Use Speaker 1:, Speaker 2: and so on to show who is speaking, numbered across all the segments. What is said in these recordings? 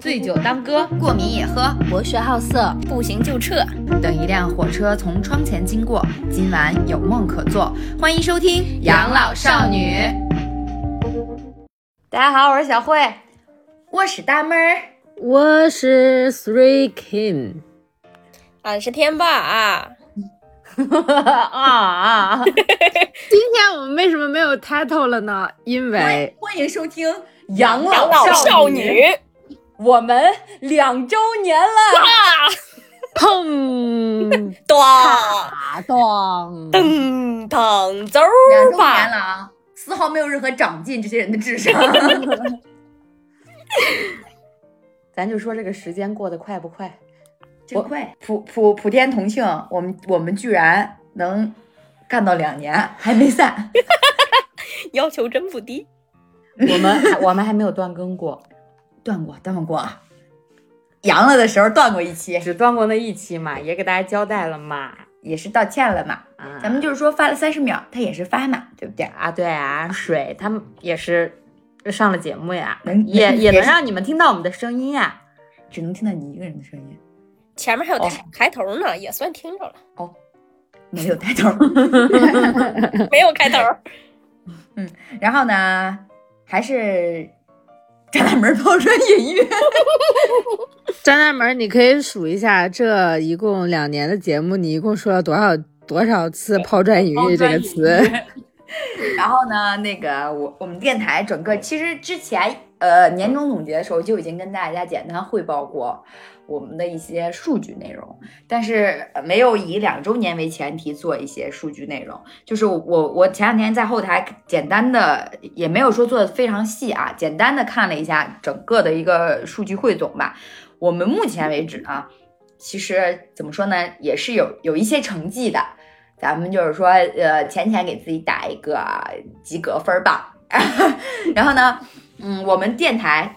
Speaker 1: 醉酒当歌，
Speaker 2: 过敏也喝，
Speaker 3: 博学好色，
Speaker 4: 不行就撤。
Speaker 2: 等一辆火车从窗前经过，今晚有梦可做。欢迎收听《养老少女》。
Speaker 1: 大家好，我是小慧，
Speaker 2: 我是大妹儿，
Speaker 3: 我是 Three King，
Speaker 4: 俺是天霸 啊。
Speaker 1: 啊！
Speaker 3: 今天我们为什么没有 title 了呢？因为
Speaker 2: 欢迎收听《
Speaker 1: 养
Speaker 4: 老
Speaker 1: 少
Speaker 4: 女》，
Speaker 1: 我们两周年了！
Speaker 3: 砰！
Speaker 4: 咚
Speaker 3: 咚！
Speaker 4: 噔噔走
Speaker 2: 两周年！了啊，丝毫没有任何长进，这些人的智商。
Speaker 1: 咱就说这个时间过得快不快？
Speaker 2: 真快！普普普天同庆，我们我们居然能干到两年还没散，
Speaker 4: 要求真不低。
Speaker 1: 我们还我们还没有断更过，
Speaker 2: 断过断过，阳了的时候断过一期，
Speaker 1: 只断过那一期嘛，也给大家交代了嘛。
Speaker 2: 也是道歉了嘛。
Speaker 1: 啊，
Speaker 2: 咱们就是说发了三十秒，他也是发嘛，对不对？
Speaker 1: 啊，对啊，水他们也是上了节目呀，
Speaker 2: 能
Speaker 1: 也
Speaker 2: 也
Speaker 1: 能让你们听到我们的声音呀。
Speaker 2: 只能听到你一个人的声音，
Speaker 4: 前面还有
Speaker 2: 哦
Speaker 4: 开头呢，也算听着了。
Speaker 2: 哦没有抬头。
Speaker 4: 没有开头，嗯
Speaker 2: 然后呢，还是 张大门抛砖引玉。
Speaker 3: 张大门，你可以数一下，这一共两年的节目，你一共说了多少多少次“抛砖引玉”这个词？
Speaker 2: 然后呢，那个我我们电台整个其实之前呃年终总结的时候就已经跟大家简单汇报过我们的一些数据内容，但是没有以两周年为前提做一些数据内容。就是我我前两天在后台简单的也没有说做的非常细啊，简单的看了一下整个的一个数据汇总吧。我们目前为止呢，其实怎么说呢，也是有有一些成绩的。咱们就是说，呃，浅浅给自己打一个及格分儿吧。然后呢，嗯，我们电台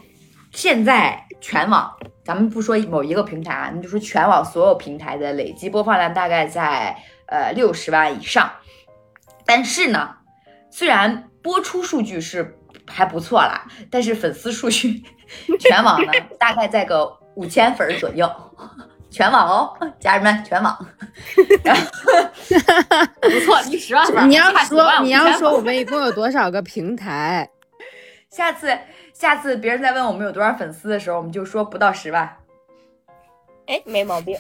Speaker 2: 现在全网，咱们不说某一个平台啊，你就说全网所有平台的累计播放量大概在呃六十万以上。但是呢，虽然播出数据是还不错啦，但是粉丝数据全网呢 大概在个五千粉儿左右。全网哦，家人们，全网。然 后不错，离十万粉。
Speaker 3: 你要说你要说我们一共有多少个平台？
Speaker 2: 下次下次别人再问我们有多少粉丝的时候，我们就说不到十万，
Speaker 4: 哎，没毛病。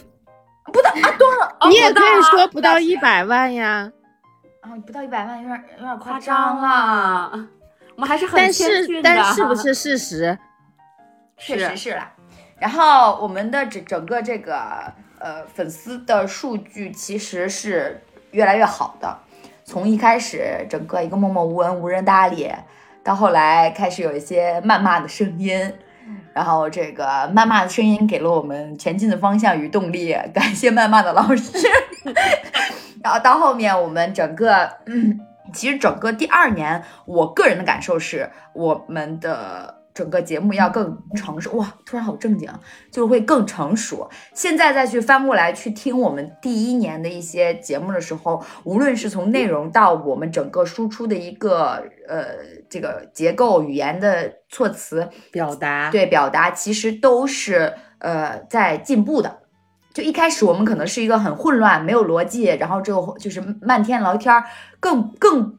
Speaker 2: 不到啊，多了。哦
Speaker 3: 你也可以
Speaker 2: 啊
Speaker 3: 说不到一
Speaker 2: 10
Speaker 3: 百万呀。
Speaker 2: 啊，不到一百万有点有点夸
Speaker 1: 夸
Speaker 2: 张
Speaker 1: 张
Speaker 2: 了，
Speaker 1: 我们还是很
Speaker 3: 但是
Speaker 1: 谦逊的
Speaker 3: 但是不是事实？
Speaker 2: 确实是啦。然后我们的整整个这个呃粉丝的数据其实是越来越好的，从一开始整个一个默默无闻、无人搭理，到后来开始有一些谩骂的声音。然后这个谩骂的声音给了我们前进的方向与动力，感谢谩骂的老师。然后到后面我们整个，嗯，其实整个第二年，我个人的感受是，我们的整个节目要更成熟。哇，突然好正经，就会更成熟。现在再去翻过来去听我们第一年的一些节目的时候，无论是从内容到我们整个输出的一个呃这个结构、语言的措辞，
Speaker 1: 表达，
Speaker 2: 对表达，其实都是呃在进步的。就一开始我们可能是一个很混乱、没有逻辑，然后之后就是漫天聊天儿，更更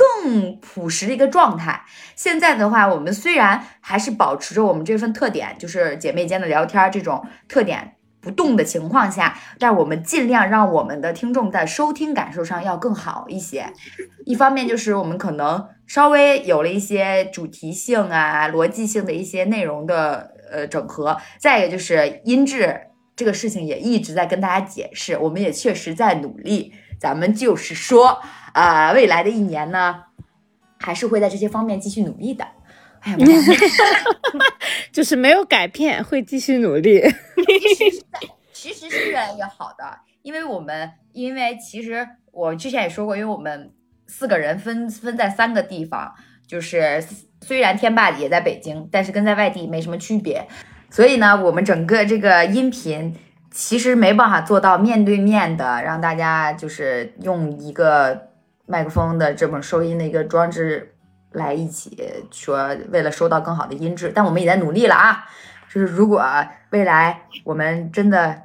Speaker 2: 更朴实的一个状态。现在的话，我们虽然还是保持着我们这份特点，就是姐妹间的聊天这种特点不动的情况下，但我们尽量让我们的听众在收听感受上要更好一些。一方面就是我们可能稍微有了一些主题性啊、逻辑性的一些内容的呃整合，再一个就是音质这个事情也一直在跟大家解释，我们也确实在努力。咱们就是说，啊、未来的一年呢，还是会在这些方面继续努力的。哎呀，
Speaker 3: 就是没有改变，会继续努力。
Speaker 2: 其实是越来越好的，因为我们因为其实我之前也说过，因为我们四个人分分在三个地方，就是虽然天霸也在北京，但是跟在外地没什么区别，所以呢，我们整个这个音频其实没办法做到面对面的让大家就是用一个麦克风的这种收音的一个装置来一起说，为了收到更好的音质，但我们也在努力了啊。就是如果未来我们真的，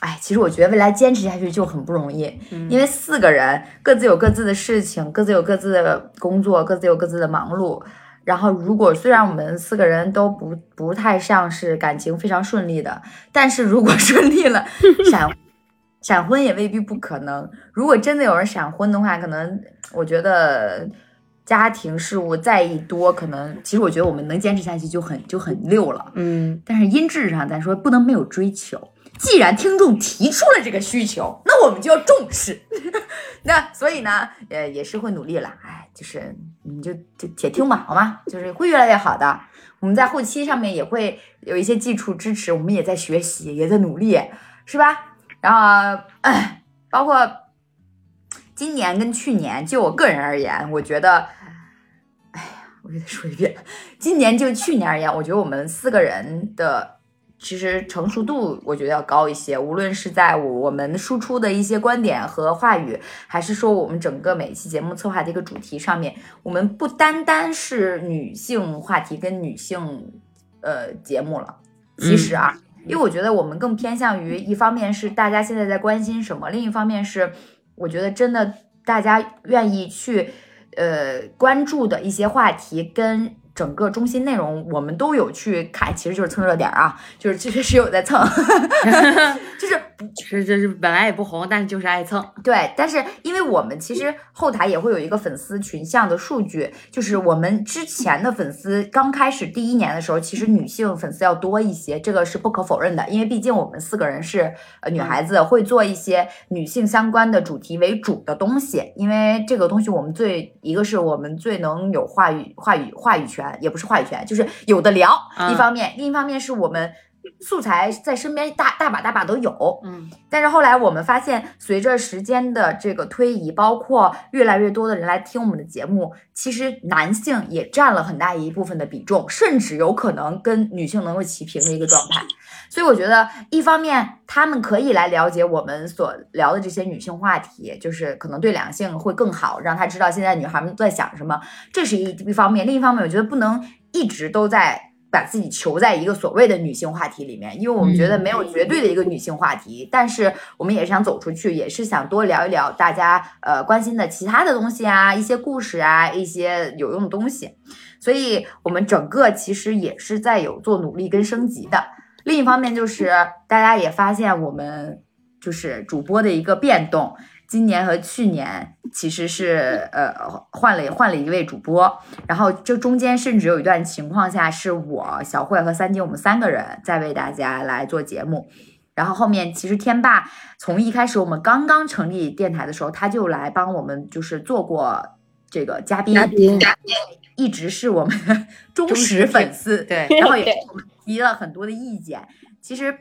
Speaker 2: 哎，其实我觉得未来坚持下去就很不容易，
Speaker 1: 嗯
Speaker 2: 因为四个人各自有各自的事情，各自有各自的工作，各自有各自的忙碌。然后，如果虽然我们四个人都不不太像是感情非常顺利的，但是如果顺利了，闪闪婚也未必不可能。如果真的有人闪婚的话，可能我觉得家庭事务再一多，可能其实我觉得我们能坚持下去就很就很溜了。
Speaker 1: 嗯，
Speaker 2: 但是音质上咱说不能没有追求。既然听众提出了这个需求，那我们就要重视。那所以呢，呃，也是会努力了。哎，就是你就就且听吧，好吗？就是会越来越好的。我们在后期上面也会有一些基础支持，我们也在学习，也在努力，是吧？然后，哎，包括今年跟去年，就我个人而言，我觉得，哎呀，我又得说一遍，今年就去年而言，我觉得我们四个人的其实成熟度，我觉得要高一些。无论是在我们输出的一些观点和话语，还是说我们整个每一期节目策划的一个主题上面，我们不单单是女性话题跟女性呃节目了。其实啊，因为我觉得我们更偏向于一方面是大家现在在关心什么，另一方面是我觉得真的大家愿意去呃关注的一些话题跟整个中心内容，我们都有去看，其实就是蹭热点啊，就是其实是有在蹭，就是
Speaker 1: 是这是本来也不红，但是就是爱蹭。
Speaker 2: 对，但是因为我们其实后台也会有一个粉丝群像的数据，就是我们之前的粉丝刚开始第一年的时候，其实女性粉丝要多一些，这个是不可否认的，因为毕竟我们四个人是呃女孩子，会做一些女性相关的主题为主的东西，因为这个东西我们最一个是我们最能有话语话语话语权，也不是话语权，就是有的聊，
Speaker 1: 嗯
Speaker 2: 一方面，另一方面是我们。素材在身边大大把大把都有，
Speaker 1: 嗯
Speaker 2: 但是后来我们发现，随着时间的这个推移，包括越来越多的人来听我们的节目，其实男性也占了很大一部分的比重，甚至有可能跟女性能够齐平的一个状态。所以我觉得，一方面他们可以来了解我们所聊的这些女性话题，就是可能对两性会更好，让他知道现在女孩们在想什么，这是一一方面。另一方面，我觉得不能一直都在。把自己囚在一个所谓的女性话题里面，因为我们觉得没有绝对的一个女性话题，但是我们也是想走出去，也是想多聊一聊大家呃关心的其他的东西啊，一些故事啊，一些有用的东西。所以我们整个其实也是在有做努力跟升级的。另一方面就是大家也发现我们就是主播的一个变动。今年和去年其实是呃换了换了一位主播，然后这中间甚至有一段情况下是我小慧和三金我们三个人在为大家来做节目，然后后面其实天霸从一开始我们刚刚成立电台的时候，他就来帮我们就是做过这个嘉宾，
Speaker 3: 嘉宾
Speaker 2: 一直是我们 的忠实粉丝，
Speaker 1: 对，
Speaker 2: 然后也给我们提了很多的意见。其实，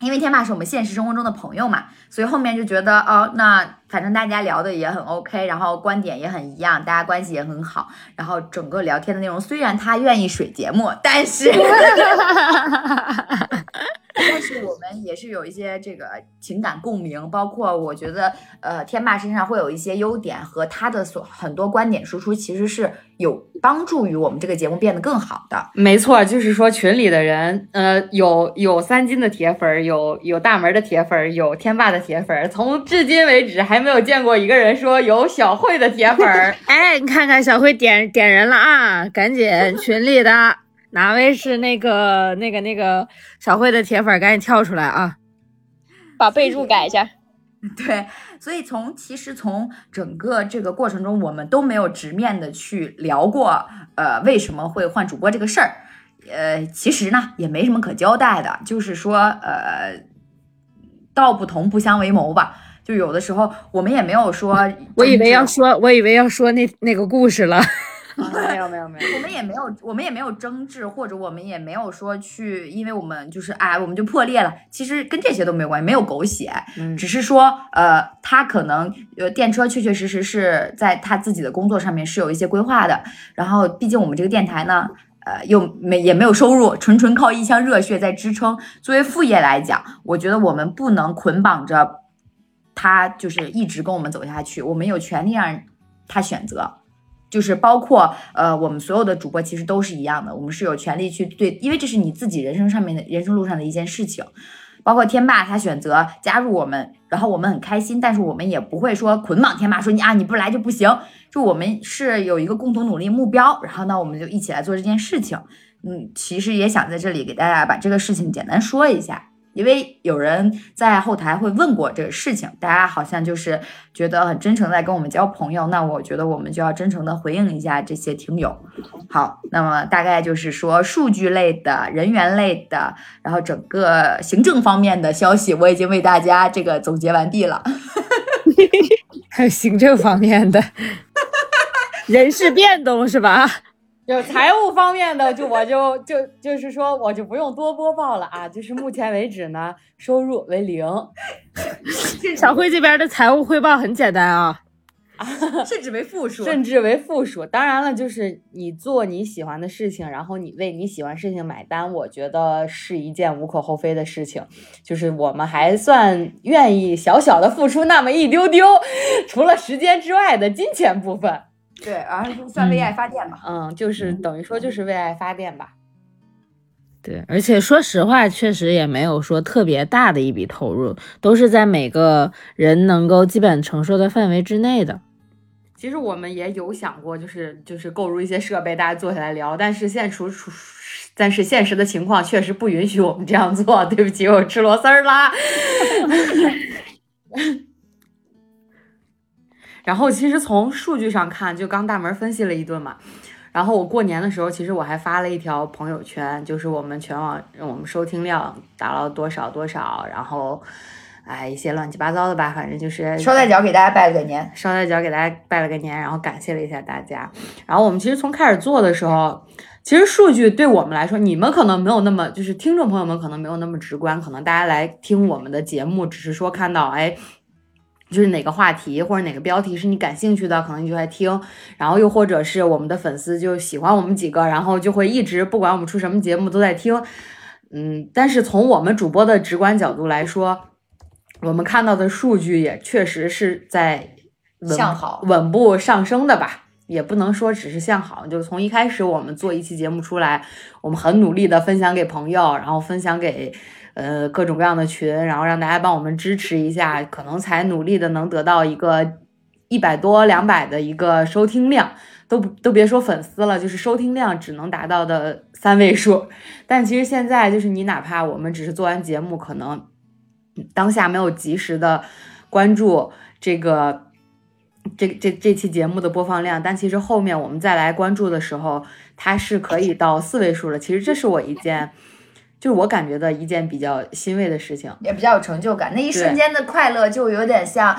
Speaker 2: 因为天霸是我们现实生活中的朋友嘛，所以后面就觉得哦，那反正大家聊的也很 OK，然后观点也很一样，大家关系也很好，然后整个聊天的内容虽然他愿意水节目，但是。但是我们也是有一些这个情感共鸣，包括我觉得，呃，天霸身上会有一些优点和他的所很多观点输出，其实是有帮助于我们这个节目变得更好的。
Speaker 1: 没错，就是说群里的人，呃，有有三金的铁粉儿，有有大门的铁粉儿，有天霸的铁粉儿。从至今为止还没有见过一个人说有小慧的铁粉儿。
Speaker 3: 哎，你看看小慧点点人了啊！赶紧群里的哪位是那个那个那个小慧的铁粉，赶紧跳出来啊！
Speaker 4: 把备注改一下。
Speaker 2: 对，所以从其实从整个这个过程中，我们都没有直面的去聊过，呃，为什么会换主播这个事儿。呃，其实呢也没什么可交代的，就是说，呃，道不同不相为谋吧。就有的时候我们也没有说，
Speaker 3: 我以为要说，我以为要说那那个故事了。
Speaker 1: 没有没有没有，
Speaker 2: 我们也没有，我们也没有争执，或者我们也没有说去，因为我们就是哎，我们就破裂了。其实跟这些都没有关系，没有狗血，
Speaker 1: 嗯
Speaker 2: 只是说呃，他可能呃电车确确实实是在他自己的工作上面是有一些规划的。然后，毕竟我们这个电台呢，呃，又没也没有收入，纯纯靠一腔热血在支撑。作为副业来讲，我觉得我们不能捆绑着他，就是一直跟我们走下去。我们有权利让他选择。就是包括呃，我们所有的主播其实都是一样的，我们是有权利去对，因为这是你自己人生上面的人生路上的一件事情。包括天霸他选择加入我们，然后我们很开心，但是我们也不会说捆绑天霸，说你啊你不来就不行。就我们是有一个共同努力目标，然后呢我们就一起来做这件事情。嗯，其实也想在这里给大家把这个事情简单说一下。因为有人在后台会问过这个事情，大家好像就是觉得很真诚在跟我们交朋友，那我觉得我们就要真诚的回应一下这些听友。好，那么大概就是说数据类的、人员类的，然后整个行政方面的消息，我已经为大家这个总结完毕了。
Speaker 3: 还有行政方面的 人事变动是吧？
Speaker 1: 就财务方面的，就我就 就就是说，我就不用多播报了啊。就是目前为止呢，收入为零。
Speaker 3: 小辉这边的财务汇报很简单啊，
Speaker 2: 甚至为负数，
Speaker 1: 甚至为负数。当然了，就是你做你喜欢的事情，然后你为你喜欢事情买单，我觉得是一件无可厚非的事情。就是我们还算愿意小小的付出那么一丢丢，除了时间之外的金钱部分。
Speaker 2: 对，然后就算为爱发电吧。
Speaker 1: 嗯，就是等于说就是为爱发电吧。
Speaker 3: 对，而且说实话，确实也没有说特别大的一笔投入，都是在每个人能够基本承受的范围之内的。
Speaker 1: 其实我们也有想过，就是就是购入一些设备，大家坐下来聊。但是现处处，但是现实的情况确实不允许我们这样做。对不起，我吃螺丝儿啦。然后其实从数据上看，就刚大门分析了一顿嘛。然后我过年的时候，其实我还发了一条朋友圈，就是我们全网我们收听量达到多少多少，然后哎一些乱七八糟的吧，反正就是
Speaker 2: 捎带脚给大家拜了个年，
Speaker 1: 捎带脚给大家拜了个年，然后感谢了一下大家。然后我们其实从开始做的时候，其实数据对我们来说，你们可能没有那么，就是听众朋友们可能没有那么直观，可能大家来听我们的节目，只是说看到哎。就是哪个话题或者哪个标题是你感兴趣的，可能你就在听，然后又或者是我们的粉丝就喜欢我们几个，然后就会一直不管我们出什么节目都在听，嗯，但是从我们主播的直观角度来说，我们看到的数据也确实是在
Speaker 2: 向好、
Speaker 1: 稳步上升的吧，也不能说只是向好，就从一开始我们做一期节目出来，我们很努力的分享给朋友，然后分享给。呃，各种各样的群，然后让大家帮我们支持一下，可能才努力的能得到一个一百多、两百的一个收听量，都都别说粉丝了，就是收听量只能达到的三位数。但其实现在就是你哪怕我们只是做完节目，可能当下没有及时的关注这个这这这期节目的播放量，但其实后面我们再来关注的时候，它是可以到四位数了。其实这是我一件。就是我感觉的一件比较欣慰的事情，
Speaker 2: 也比较有成就感。那一瞬间的快乐，就有点像，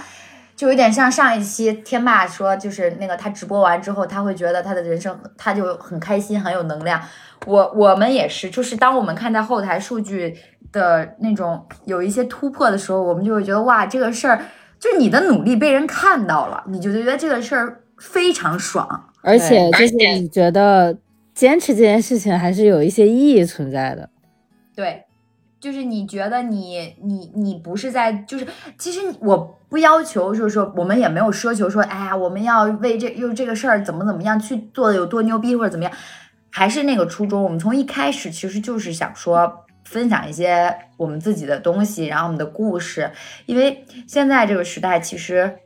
Speaker 2: 就有点像上一期天霸说，就是那个他直播完之后，他会觉得他的人生他就很开心，很有能量。我我们也是，就是当我们看到后台数据的那种有一些突破的时候，我们就会觉得哇，这个事儿就是你的努力被人看到了，你就觉得这个事儿非常爽。
Speaker 3: 而且就是你觉得坚持这件事情还是有一些意义存在的。
Speaker 2: 对，就是你觉得你你你不是在，就是其实我不要求，就是说我们也没有奢求说，哎呀，我们要为这又这个事儿怎么怎么样去做的有多牛逼或者怎么样，还是那个初衷。我们从一开始其实就是想说分享一些我们自己的东西，然后我们的故事，因为现在这个时代其实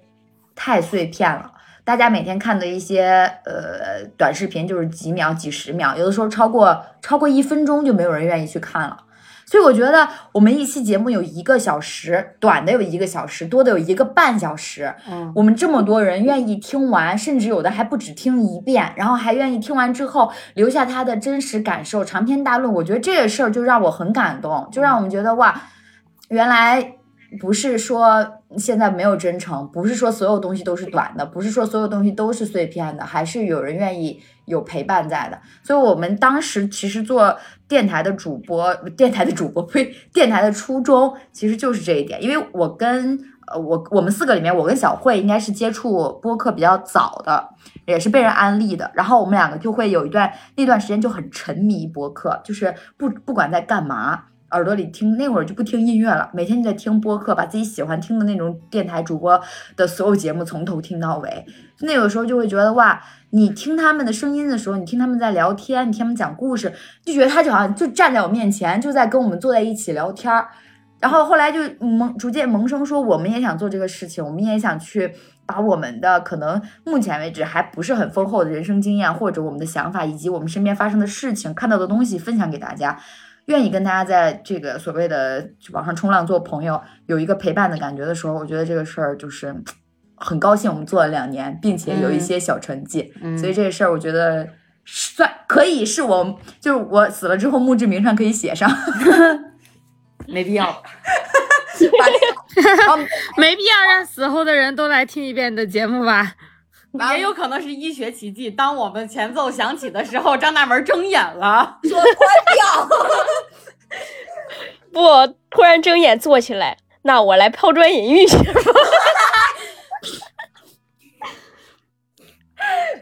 Speaker 2: 太碎片了。大家每天看的一些呃短视频就是几秒、几十秒，有的时候超过超过一分钟就没有人愿意去看了。所以我觉得我们一期节目有一个小时，短的有一个小时，多的有一个半小时。
Speaker 1: 嗯，
Speaker 2: 我们这么多人愿意听完，甚至有的还不止听一遍，然后还愿意听完之后留下他的真实感受，长篇大论。我觉得这个事儿就让我很感动，就让我们觉得哇，原来。不是说现在没有真诚，不是说所有东西都是短的，不是说所有东西都是碎片的，还是有人愿意有陪伴在的。所以，我们当时其实做电台的主播，电台的主播呸，电台的初衷其实就是这一点。因为我跟呃我我们四个里面，我跟小慧应该是接触播客比较早的，也是被人安利的。然后我们两个就会有一段那段时间就很沉迷播客，就是不不管在干嘛。耳朵里听，那会儿就不听音乐了，每天就在听播客，把自己喜欢听的那种电台主播的所有节目从头听到尾。那个时候就会觉得哇，你听他们的声音的时候，你听他们在聊天，你听他们讲故事，就觉得他就好像就站在我面前，就在跟我们坐在一起聊天儿。然后后来就萌逐渐萌生说，我们也想做这个事情，我们也想去把我们的可能目前为止还不是很丰厚的人生经验，或者我们的想法，以及我们身边发生的事情、看到的东西分享给大家。愿意跟大家在这个所谓的网上冲浪做朋友，有一个陪伴的感觉的时候，我觉得这个事儿就是很高兴，我们做了两年，并且有一些小成绩，
Speaker 1: 嗯
Speaker 2: 所以这个事儿我觉得算可以是我就是我死了之后墓志铭上可以写上，
Speaker 1: 没必要。
Speaker 2: 把这个把我们
Speaker 3: 没必要让死后的人都来听一遍你的节目吧？
Speaker 2: 把
Speaker 1: 也有可能是医学奇迹。当我们前奏响起的时候，张大门睁眼了。
Speaker 2: 说关掉。
Speaker 4: 不，突然睁眼坐起来，那我来抛砖引玉去吧。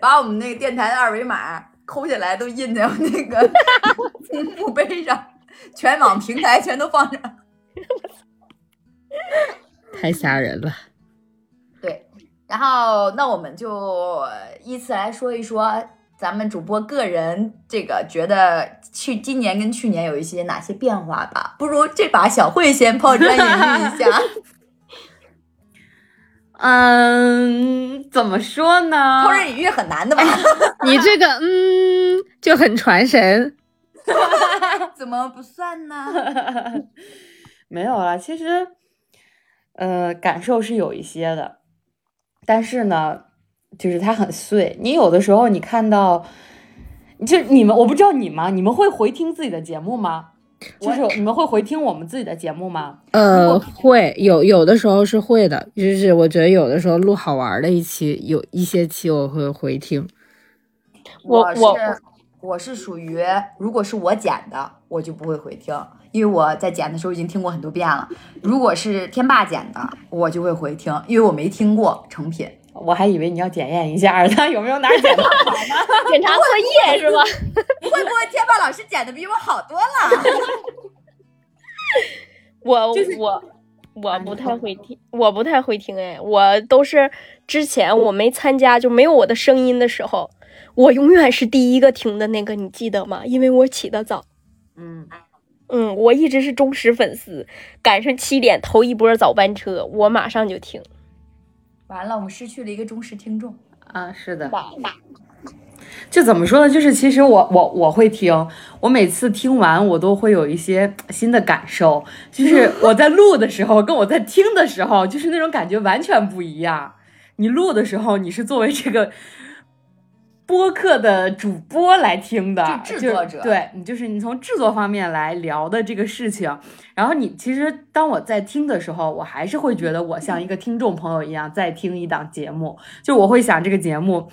Speaker 2: 把我们那个电台的二维码抠下来，都印在那个墓碑上，全网平台全都放上。
Speaker 3: 太吓人了。
Speaker 2: 对，然后那我们就依次来说一说咱们主播个人这个觉得去今年跟去年有一些哪些变化吧。不如这把小慧先抛砖引玉一下。
Speaker 1: 嗯，怎么说呢
Speaker 2: 抛？砖引玉很难的吧？
Speaker 3: 你这个嗯就很传神。
Speaker 2: 怎么不算呢？
Speaker 1: 没有了，其实，呃，感受是有一些的，但是呢，就是它很碎。你有的时候你看到，就你们，我不知道你们，你们会回听自己的节目吗？就是你们会回听我们自己的节目吗？
Speaker 3: 呃，会有有的时候是会的，就是我觉得有的时候录好玩的一期，有一些期我会回听。
Speaker 2: 是
Speaker 4: 我我
Speaker 2: 我是属于，如果是我剪的，我就不会回听，因为我在剪的时候已经听过很多遍了。如果是天霸剪的，我就会回听，因为我没听过成品。
Speaker 1: 我还以为你要检验一下呢有没有哪儿剪的好呢。
Speaker 4: 检查作业是吧？
Speaker 2: 会不会天霸老师剪的比我好多了？
Speaker 4: 我我我不太会听，我不太会听哎，我都是之前我没参加就没有我的声音的时候，我永远是第一个听的那个，你记得吗？因为我起得早。
Speaker 1: 嗯，
Speaker 4: 嗯，我一直是忠实粉丝，赶上七点头一波早班车，我马上就听。
Speaker 2: 完了，我们失去了一个忠实听众。
Speaker 1: 啊，是的。就怎么说呢？就是其实我我我会听，我每次听完我都会有一些新的感受。就是 我在录的时候，跟我在听的时候，就是那种感觉完全不一样。你录的时候，你是作为这个播客的主播来听的，
Speaker 2: 就制作者
Speaker 1: 对你就是你从制作方面来聊的这个事情。然后你其实当我在听的时候，我还是会觉得我像一个听众朋友一样在听一档节目，就我会想这个节目。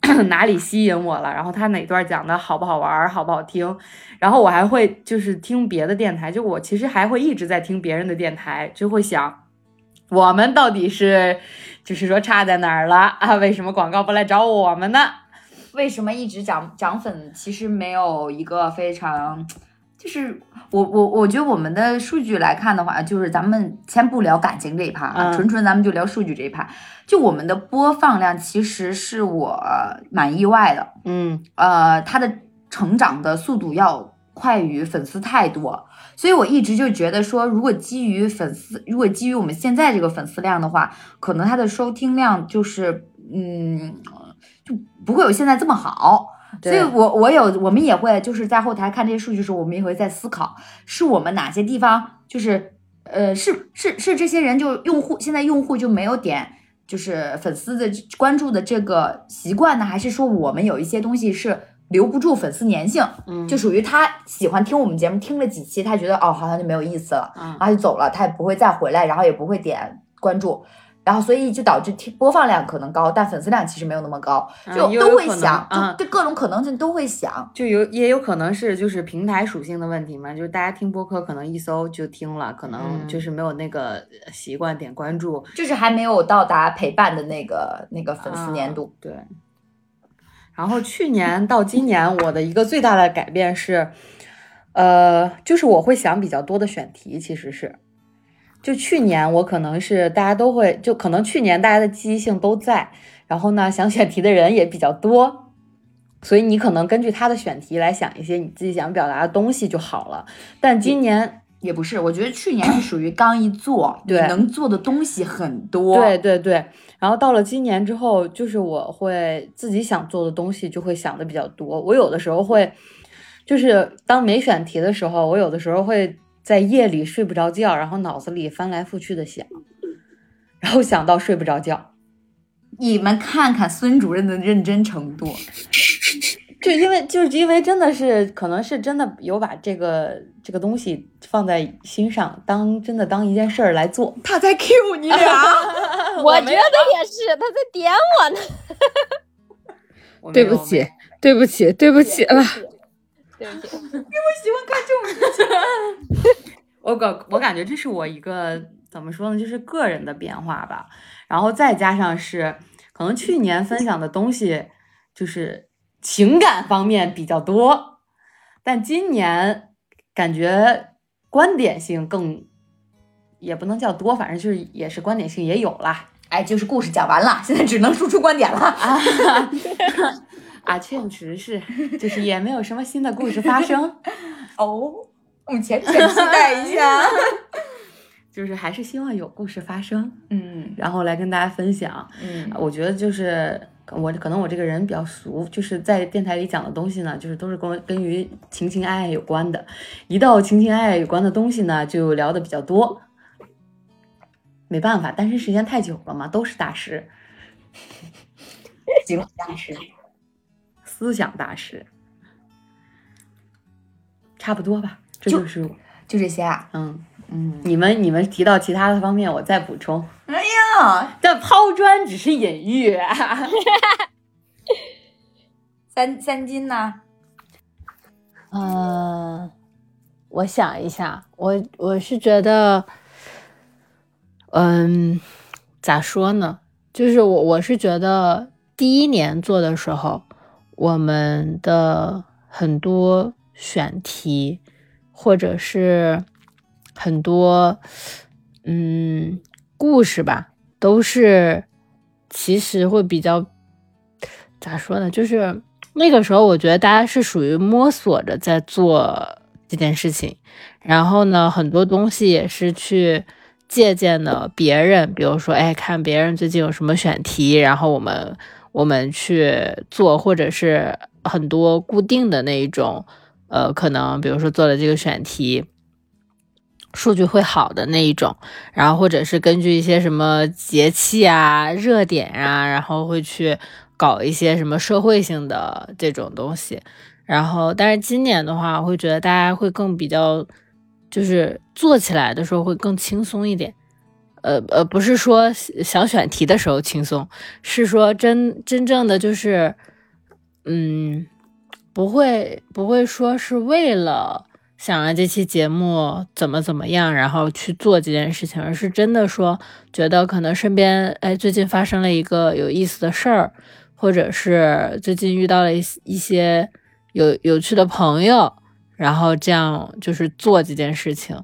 Speaker 1: 哪里吸引我了？然后他哪段讲的好不好玩儿，好不好听？然后我还会就是听别的电台，就我其实还会一直在听别人的电台，就会想我们到底是就是说差在哪儿了啊？为什么广告不来找我们呢？
Speaker 2: 为什么一直涨涨粉？其实没有一个非常，就是我我我觉得我们的数据来看的话，就是咱们先不聊感情这一趴啊，
Speaker 1: 嗯
Speaker 2: 纯纯咱们就聊数据这一趴。就我们的播放量，其实是我蛮意外的，
Speaker 1: 嗯
Speaker 2: 呃，它的成长的速度要快于粉丝太多，所以我一直就觉得说，如果基于粉丝，如果基于我们现在这个粉丝量的话，可能它的收听量就是，嗯，就不会有现在这么好。所以
Speaker 1: 对
Speaker 2: 我我有我们也会就是在后台看这些数据的时候，我们也会在思考，是我们哪些地方就是呃是是是这些人就用户现在用户就没有点就是粉丝的关注的这个习惯呢，还是说我们有一些东西是留不住粉丝粘性，
Speaker 1: 嗯，
Speaker 2: 就属于他喜欢听我们节目，听了几期，他觉得哦好像就没有意思了，
Speaker 1: 嗯
Speaker 2: 然后就走了，他也不会再回来，然后也不会点关注。然后，所以就导致听播放量可能高，但粉丝量其实没有那么高，
Speaker 1: 嗯
Speaker 2: 就都会想，
Speaker 1: 嗯
Speaker 2: 就对各种可能性都会想。
Speaker 1: 就有也有可能是就是平台属性的问题嘛，就是大家听播客可能一搜就听了，可能
Speaker 2: 嗯
Speaker 1: 就是没有那个习惯点关注，
Speaker 2: 就是还没有到达陪伴的那个那个粉丝粘度。
Speaker 1: 对。然后去年到今年，我的一个最大的改变是，呃，就是我会想比较多的选题，其实是，就去年我可能是大家都会，就可能去年大家的积极性都在，然后呢，想选题的人也比较多，所以你可能根据他的选题来想一些你自己想表达的东西就好了。但今年，
Speaker 2: 也不是，我觉得去年是属于刚一做，
Speaker 1: 对
Speaker 2: 能做的东西很多。
Speaker 1: 对对对，然后到了今年之后，就是我会自己想做的东西就会想的比较多。我有的时候会，就是当没选题的时候，我有的时候会在夜里睡不着觉，然后脑子里翻来覆去的想，然后想到睡不着觉。
Speaker 2: 你们看看孙主任的认真程度，
Speaker 1: 就因为就是因为真的是可能是真的有把这个这个东西放在心上，当真的当一件事儿来做。
Speaker 2: 他在 Q 你俩。
Speaker 4: 我觉得也是，他在点我呢。
Speaker 3: 对不起对不起，对不起了。
Speaker 4: 对不起，
Speaker 1: 我感我感觉这是我一个怎么说呢，就是个人的变化吧。然后再加上是可能去年分享的东西就是情感方面比较多，但今年感觉观点性更也不能叫多，反正就是也是观点性也有啦。
Speaker 2: 哎，就是故事讲完了，现在只能输出观点了。
Speaker 1: 啊啊，确实是，就是也没有什么新的故事发生，
Speaker 2: 哦，目前请期待一下。
Speaker 1: 就是还是希望有故事发生，
Speaker 2: 嗯
Speaker 1: 然后来跟大家分享。
Speaker 2: 嗯，
Speaker 1: 我觉得就是我可能我这个人比较俗，就是在电台里讲的东西呢，就是都是跟跟于情情爱爱有关的。一到情情爱爱有关的东西呢，就聊的比较多。没办法，单身时间太久了嘛，都是大师，
Speaker 2: 行，大师。
Speaker 1: 思想大师，差不多吧。这
Speaker 2: 就
Speaker 1: 就是我
Speaker 2: 就这些啊。
Speaker 1: 嗯，
Speaker 2: 嗯，
Speaker 1: 你们你们提到其他的方面，我再补充。
Speaker 2: 哎呀，
Speaker 1: 这抛砖只是隐喻。
Speaker 2: 三三金呢？
Speaker 3: 嗯，我想一下，我我是觉得，嗯，咋说呢？就是我我是觉得第一年做的时候，我们的很多选题，或者是很多嗯故事吧，都是其实会比较咋说呢？就是那个时候，我觉得大家是属于摸索着在做这件事情，然后呢，很多东西也是去借鉴的别人，比如说，哎，看别人最近有什么选题，然后我们我们去做，或者是很多固定的那一种，呃，可能比如说做了这个选题。数据会好的那一种，然后或者是根据一些什么节气啊、热点啊，然后会去搞一些什么社会性的这种东西。然后，但是今年的话，我会觉得大家会更比较，就是做起来的时候会更轻松一点。呃呃，不是说想选题的时候轻松，是说真真正的就是，嗯，不会不会说是为了。想让这期节目怎么怎么样，然后去做这件事情，而是真的说觉得可能身边哎最近发生了一个有意思的事儿，或者是最近遇到了一一些有有趣的朋友，然后这样就是做这件事情。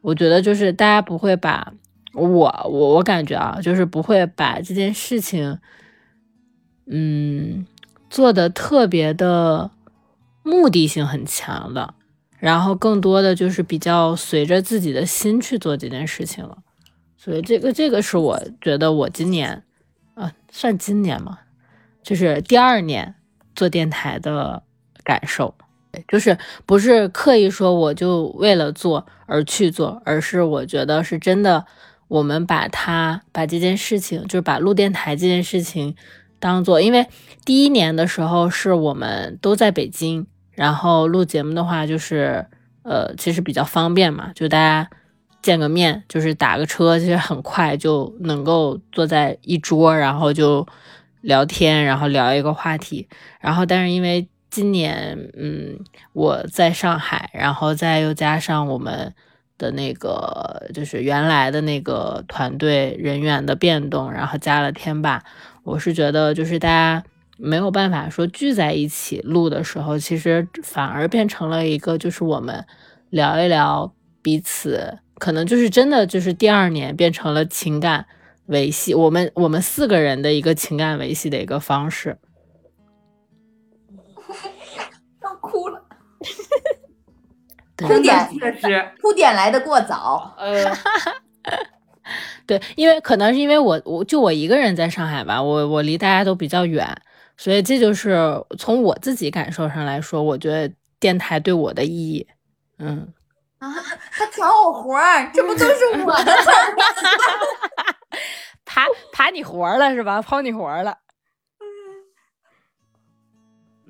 Speaker 3: 我觉得就是大家不会把我我我感觉啊，就是不会把这件事情，嗯，做的特别的目的性很强的。然后更多的就是比较随着自己的心去做这件事情了，所以这个这个是我觉得我今年，啊，算今年嘛，就是第二年做电台的感受，就是不是刻意说我就为了做而去做，而是我觉得是真的，我们把它把这件事情，就是把录电台这件事情当做，因为第一年的时候是我们都在北京。然后录节目的话，就是呃，其实比较方便嘛，就大家见个面，就是打个车，其实很快就能够坐在一桌，然后就聊天，然后聊一个话题。然后，但是因为今年，嗯，我在上海，然后再又加上我们的那个就是原来的那个团队人员的变动，然后加了天霸，我是觉得就是大家没有办法说聚在一起录的时候，其实反而变成了一个就是我们聊一聊彼此，可能就是真的就是第二年变成了情感维系，我们我们四个人的一个情感维系的一个方式。
Speaker 2: 要哭了，
Speaker 3: 对
Speaker 2: 铺垫
Speaker 1: 确实，
Speaker 2: 铺垫来的过早。
Speaker 1: 呃，
Speaker 3: 对，因为可能是因为我我就我一个人在上海吧，我我离大家都比较远，所以这就是从我自己感受上来说，我觉得电台对我的意义。嗯，
Speaker 2: 啊，他抢我活儿，这不都是我的吗？
Speaker 3: 爬爬你活儿了是吧？抛你活儿了。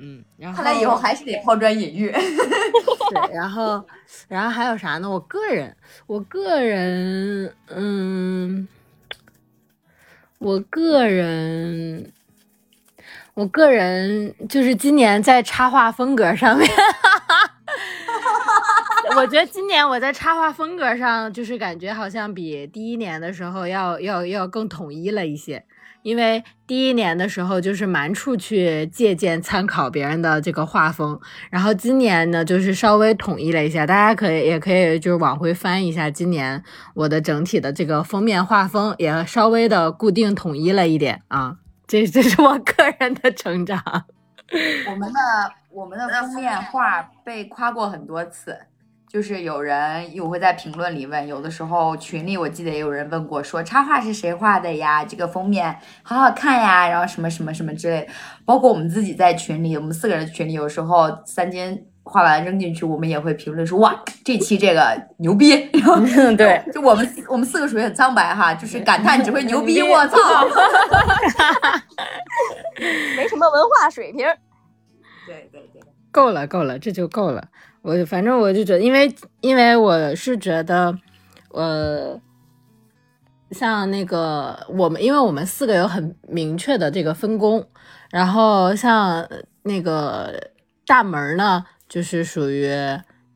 Speaker 3: 嗯，然后
Speaker 2: 看来以后还是得抛砖引玉。
Speaker 3: 对，然后，然后还有啥呢？我个人，我个人，嗯，我个人，我个人就是今年在插画风格上面，我觉得今年我在插画风格上，就是感觉好像比第一年的时候要要要更统一了一些。因为第一年的时候就是蛮处去借鉴参考别人的这个画风，然后今年呢就是稍微统一了一下，大家可以也可以就是往回翻一下，今年我的整体的这个封面画风也稍微的固定统一了一点啊，这这是我个人的成长。
Speaker 2: 我们的我们的封面画被夸过很多次，就是有人有会在评论里问，有的时候群里我记得也有人问过，说插画是谁画的呀？这个封面好好看呀，然后什么什么什么之类的。包括我们自己在群里，我们四个人群里，有时候三金画完扔进去，我们也会评论说哇，这期这个牛逼。然后
Speaker 1: 对，
Speaker 2: 就我们我们四个属于很苍白哈，就是感叹只会 牛逼，我操！
Speaker 4: 没什么文化水平。
Speaker 2: 对对对，
Speaker 3: 够了，够了，这就够了。我反正我就觉得，因为因为我是觉得，呃，像那个我们，因为我们四个有很明确的这个分工，然后像那个大门呢，就是属于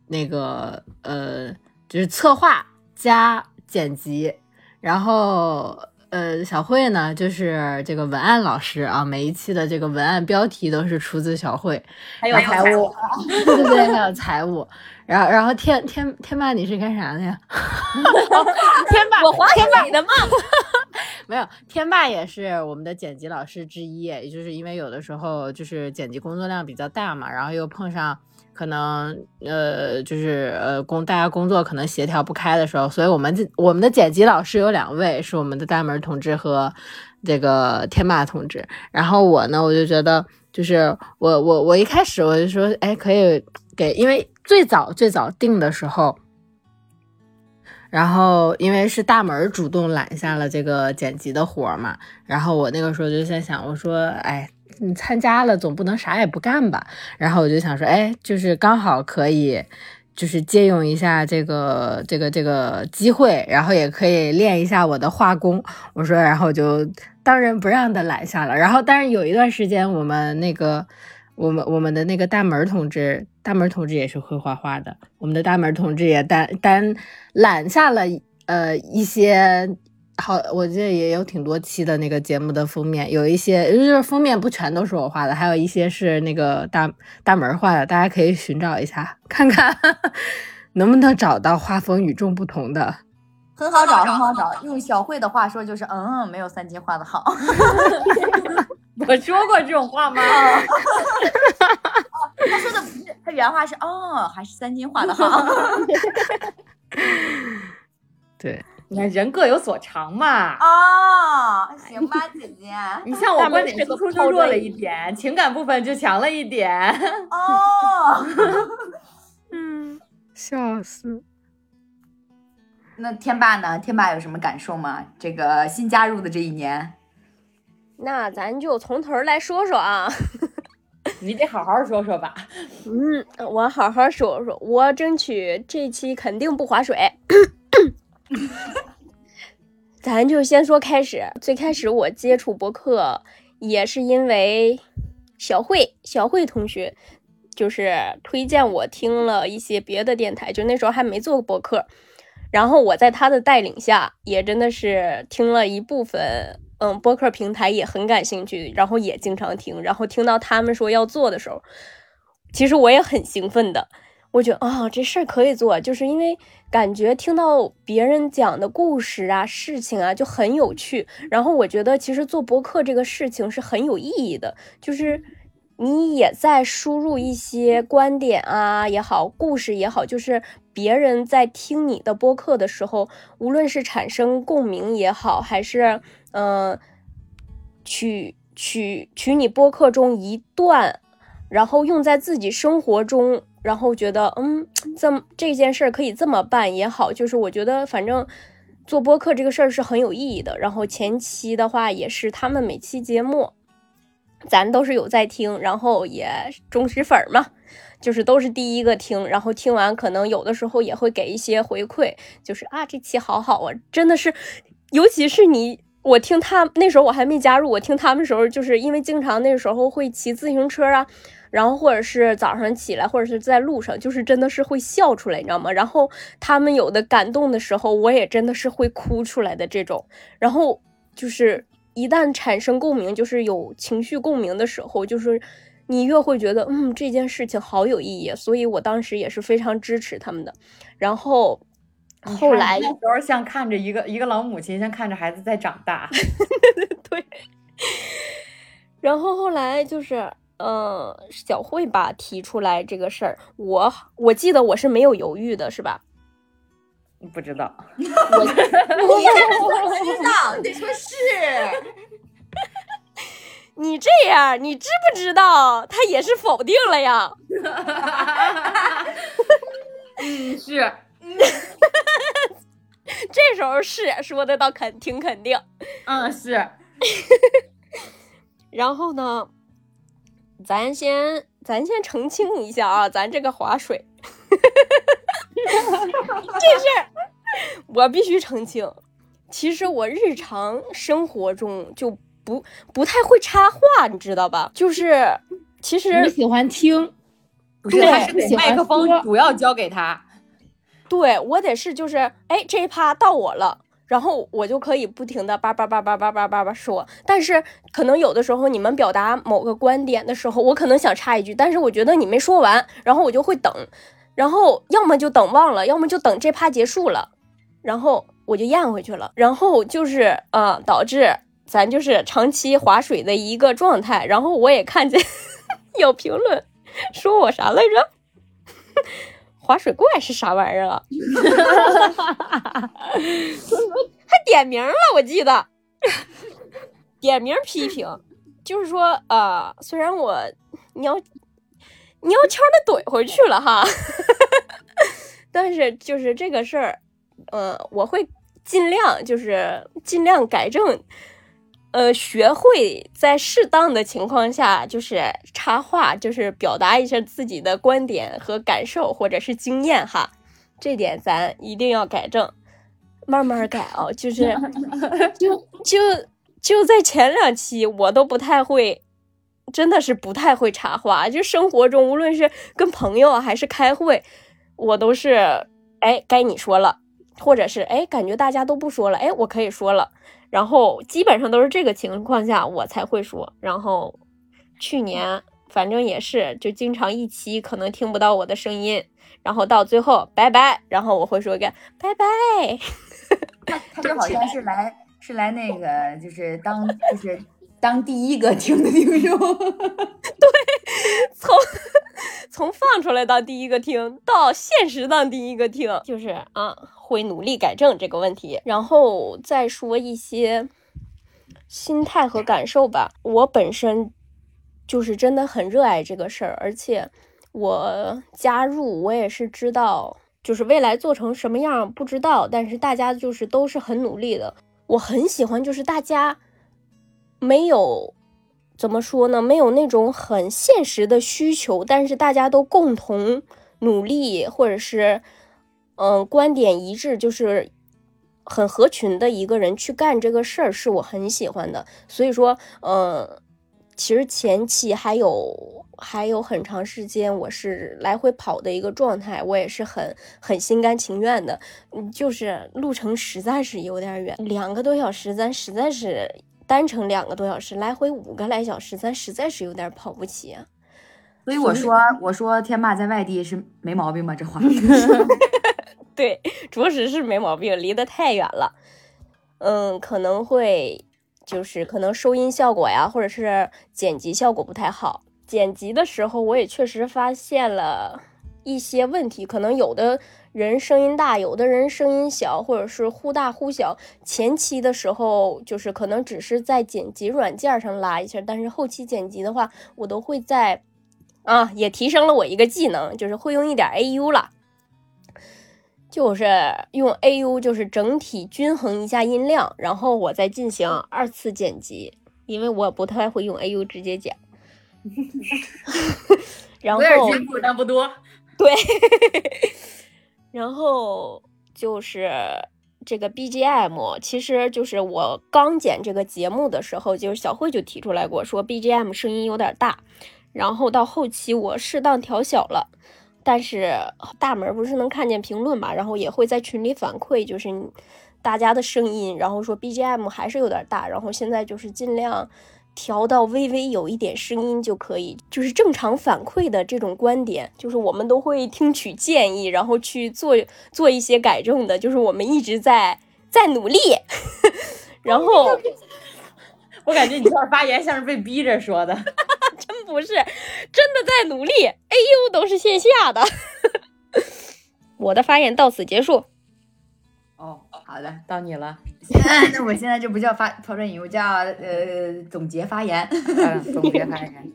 Speaker 3: 那个呃，就是策划加剪辑，然后。呃，小慧呢，就是这个文案老师啊，每一期的这个文案标题都是出自小慧，
Speaker 1: 还有财务，
Speaker 3: 对对对，还有财务，然后然后天天天霸你是干啥的呀？天霸，
Speaker 4: 我划
Speaker 3: 天霸
Speaker 4: 水的嘛。
Speaker 3: 没有，天霸也是我们的剪辑老师之一，也就是因为有的时候就是剪辑工作量比较大嘛，然后又碰上可能呃就是呃工大家工作可能协调不开的时候，所以我们这我们的剪辑老师有两位，是我们的大门同志和这个天霸同志。然后我呢，我就觉得就是我我我一开始我就说，哎，可以给，因为最早最早定的时候。然后，因为是大门主动揽下了这个剪辑的活儿嘛，然后我那个时候就在想，我说，哎，你参加了总不能啥也不干吧？然后我就想说，哎，就是刚好可以，就是借用一下这个这个这个机会，然后也可以练一下我的画工。我说，然后就当仁不让的揽下了。然后，但是有一段时间，我们那个我们我们的那个大门同志，大门同志也是会画画的，我们的大门同志也担担揽下了呃一些好，我记得也有挺多期的那个节目的封面，有一些就是封面不全都是我画的，还有一些是那个大大门画的，大家可以寻找一下，看看能不能找到画风与众不同的。
Speaker 2: 很好找，很好找。用小慧的话说就是，嗯，没有三金画的好。
Speaker 1: 我说过这种话吗？
Speaker 2: 他说的不是，他原话是，哦，还是三金画的好。
Speaker 3: 对，
Speaker 1: 你看人各有所长嘛。
Speaker 2: 哦，行吧，姐姐。
Speaker 1: 你像我观点输出就弱了一点，情感部分就强了一点。
Speaker 2: 哦，
Speaker 3: 嗯，笑死。
Speaker 2: 那天霸呢？天霸有什么感受吗？这个新加入的这一年，
Speaker 4: 那咱就从头来说说啊。
Speaker 1: 你得好好说说吧。
Speaker 4: 嗯，我好好说说，我争取这期肯定不划水。咱就先说开始，最开始我接触博客也是因为小慧，小慧同学就是推荐我听了一些别的电台，就那时候还没做博客，然后我在他的带领下，也真的是听了一部分嗯播客平台也很感兴趣，然后也经常听，然后听到他们说要做的时候，其实我也很兴奋的。我觉得啊，这事儿可以做，就是因为感觉听到别人讲的故事啊、事情啊就很有趣。然后我觉得其实做播客这个事情是很有意义的，就是你也在输入一些观点啊也好，故事也好，就是别人在听你的播客的时候，无论是产生共鸣也好，还是嗯取取取你播客中一段，然后用在自己生活中。然后觉得，嗯，这么这件事儿可以这么办也好，就是我觉得反正做播客这个事儿是很有意义的。然后前期的话也是他们每期节目，咱都是有在听，然后也忠实粉儿嘛，就是都是第一个听。然后听完可能有的时候也会给一些回馈，就是啊这期好好啊，真的是，尤其是你我听他那时候我还没加入，我听他们时候就是因为经常那时候会骑自行车啊。然后或者是早上起来，或者是在路上，就是真的是会笑出来，你知道吗？然后他们有的感动的时候，我也真的是会哭出来的这种。然后就是一旦产生共鸣，就是有情绪共鸣的时候，就是你越会觉得，嗯，这件事情好有意义。所以我当时也是非常支持他们的。然后后来
Speaker 1: 那时候像看着一个一个老母亲，像看着孩子在长大。
Speaker 4: 对。然后后来就是。嗯，小慧吧提出来这个事儿，我我记得我是没有犹豫的，是吧？
Speaker 1: 不知道，
Speaker 2: 我不知道，你得说是。
Speaker 4: 你这样，你知不知道？他也是否定了呀？
Speaker 1: 嗯，是。
Speaker 4: 这时候是说的倒肯挺肯定。
Speaker 1: 嗯，是。
Speaker 4: 然后呢？咱先，咱先澄清一下啊，咱这个划水，这事我必须澄清。其实我日常生活中就不不太会插话，你知道吧？就是其实
Speaker 3: 你喜欢听，
Speaker 1: 不是，麦克风主要交给他，
Speaker 4: 对我得是就是，哎，这一趴到我了。然后我就可以不停的叭叭叭叭叭叭叭叭说，但是可能有的时候你们表达某个观点的时候，我可能想插一句，但是我觉得你没说完，然后我就会等，然后要么就等忘了，要么就等这趴结束了，然后我就咽回去了，然后就是啊，导致咱就是长期划水的一个状态。然后我也看见 有评论说我啥来着？划水怪是啥玩意儿啊？还点名了，我记得点名批评，就是说啊，虽然我你要你要悄的怼回去了哈，但是就是这个事儿，呃，我会尽量就是尽量改正。呃，学会在适当的情况下，就是插话，就是表达一下自己的观点和感受，或者是经验哈。这点咱一定要改正，慢慢改啊。就是 就就就在前两期，我都不太会，真的是不太会插话。就生活中，无论是跟朋友还是开会，我都是哎，该你说了，或者是哎，感觉大家都不说了，哎，我可以说了。然后基本上都是这个情况下我才会说。然后去年反正也是，就经常一期可能听不到我的声音，然后到最后拜拜，然后我会说一个拜拜。
Speaker 2: 他他就好像是来是来那个就是当就是当第一个听的听众，
Speaker 4: 对，从 从放出来到第一个听到现实当第一个听，就是啊。会努力改正这个问题，然后再说一些心态和感受吧。我本身就是真的很热爱这个事儿，而且我加入我也是知道，就是未来做成什么样不知道，但是大家就是都是很努力的。我很喜欢，就是大家没有怎么说呢，没有那种很现实的需求，但是大家都共同努力，或者是。嗯，观点一致，就是很合群的一个人去干这个事儿，是我很喜欢的。所以说，嗯，其实前期还有还有很长时间，我是来回跑的一个状态，我也是很很心甘情愿的。嗯，就是路程实在是有点远，两个多小时，咱实在是单程两个多小时，来回五个来小时，咱实在是有点跑不起啊。
Speaker 2: 所以我说，我说天霸在外地是没毛病吧？这话。
Speaker 4: 对，着实是没毛病，离得太远了。嗯，可能会就是可能收音效果呀，或者是剪辑效果不太好。剪辑的时候，我也确实发现了一些问题，可能有的人声音大，有的人声音小，或者是忽大忽小。前期的时候，就是可能只是在剪辑软件上拉一下，但是后期剪辑的话，我都会在啊，也提升了我一个技能，就是会用一点 AU 了。就是用 AU，就是整体均衡一下音量，然后我再进行二次剪辑，因为我不太会用 AU 直接剪。然后
Speaker 1: 进步但不多。
Speaker 4: 对，然后就是这个 BGM，其实就是我刚剪这个节目的时候，就是小慧就提出来过，说 BGM 声音有点大，然后到后期我适当调小了。但是大门不是能看见评论嘛，然后也会在群里反馈，就是大家的声音，然后说 BGM 还是有点大，然后现在就是尽量调到微微有一点声音就可以，就是正常反馈的这种观点，就是我们都会听取建议，然后去做做一些改正的，就是我们一直在在努力，然后
Speaker 1: 我感觉你这段发言像是被逼着说的。
Speaker 4: 真不是，真的在努力。哎呦都是线下的。我的发言到此结束。
Speaker 2: 哦，好的，
Speaker 1: 到你了。
Speaker 2: 那我现在就不叫发抛砖引玉，叫呃总结发言。
Speaker 1: 总结发言。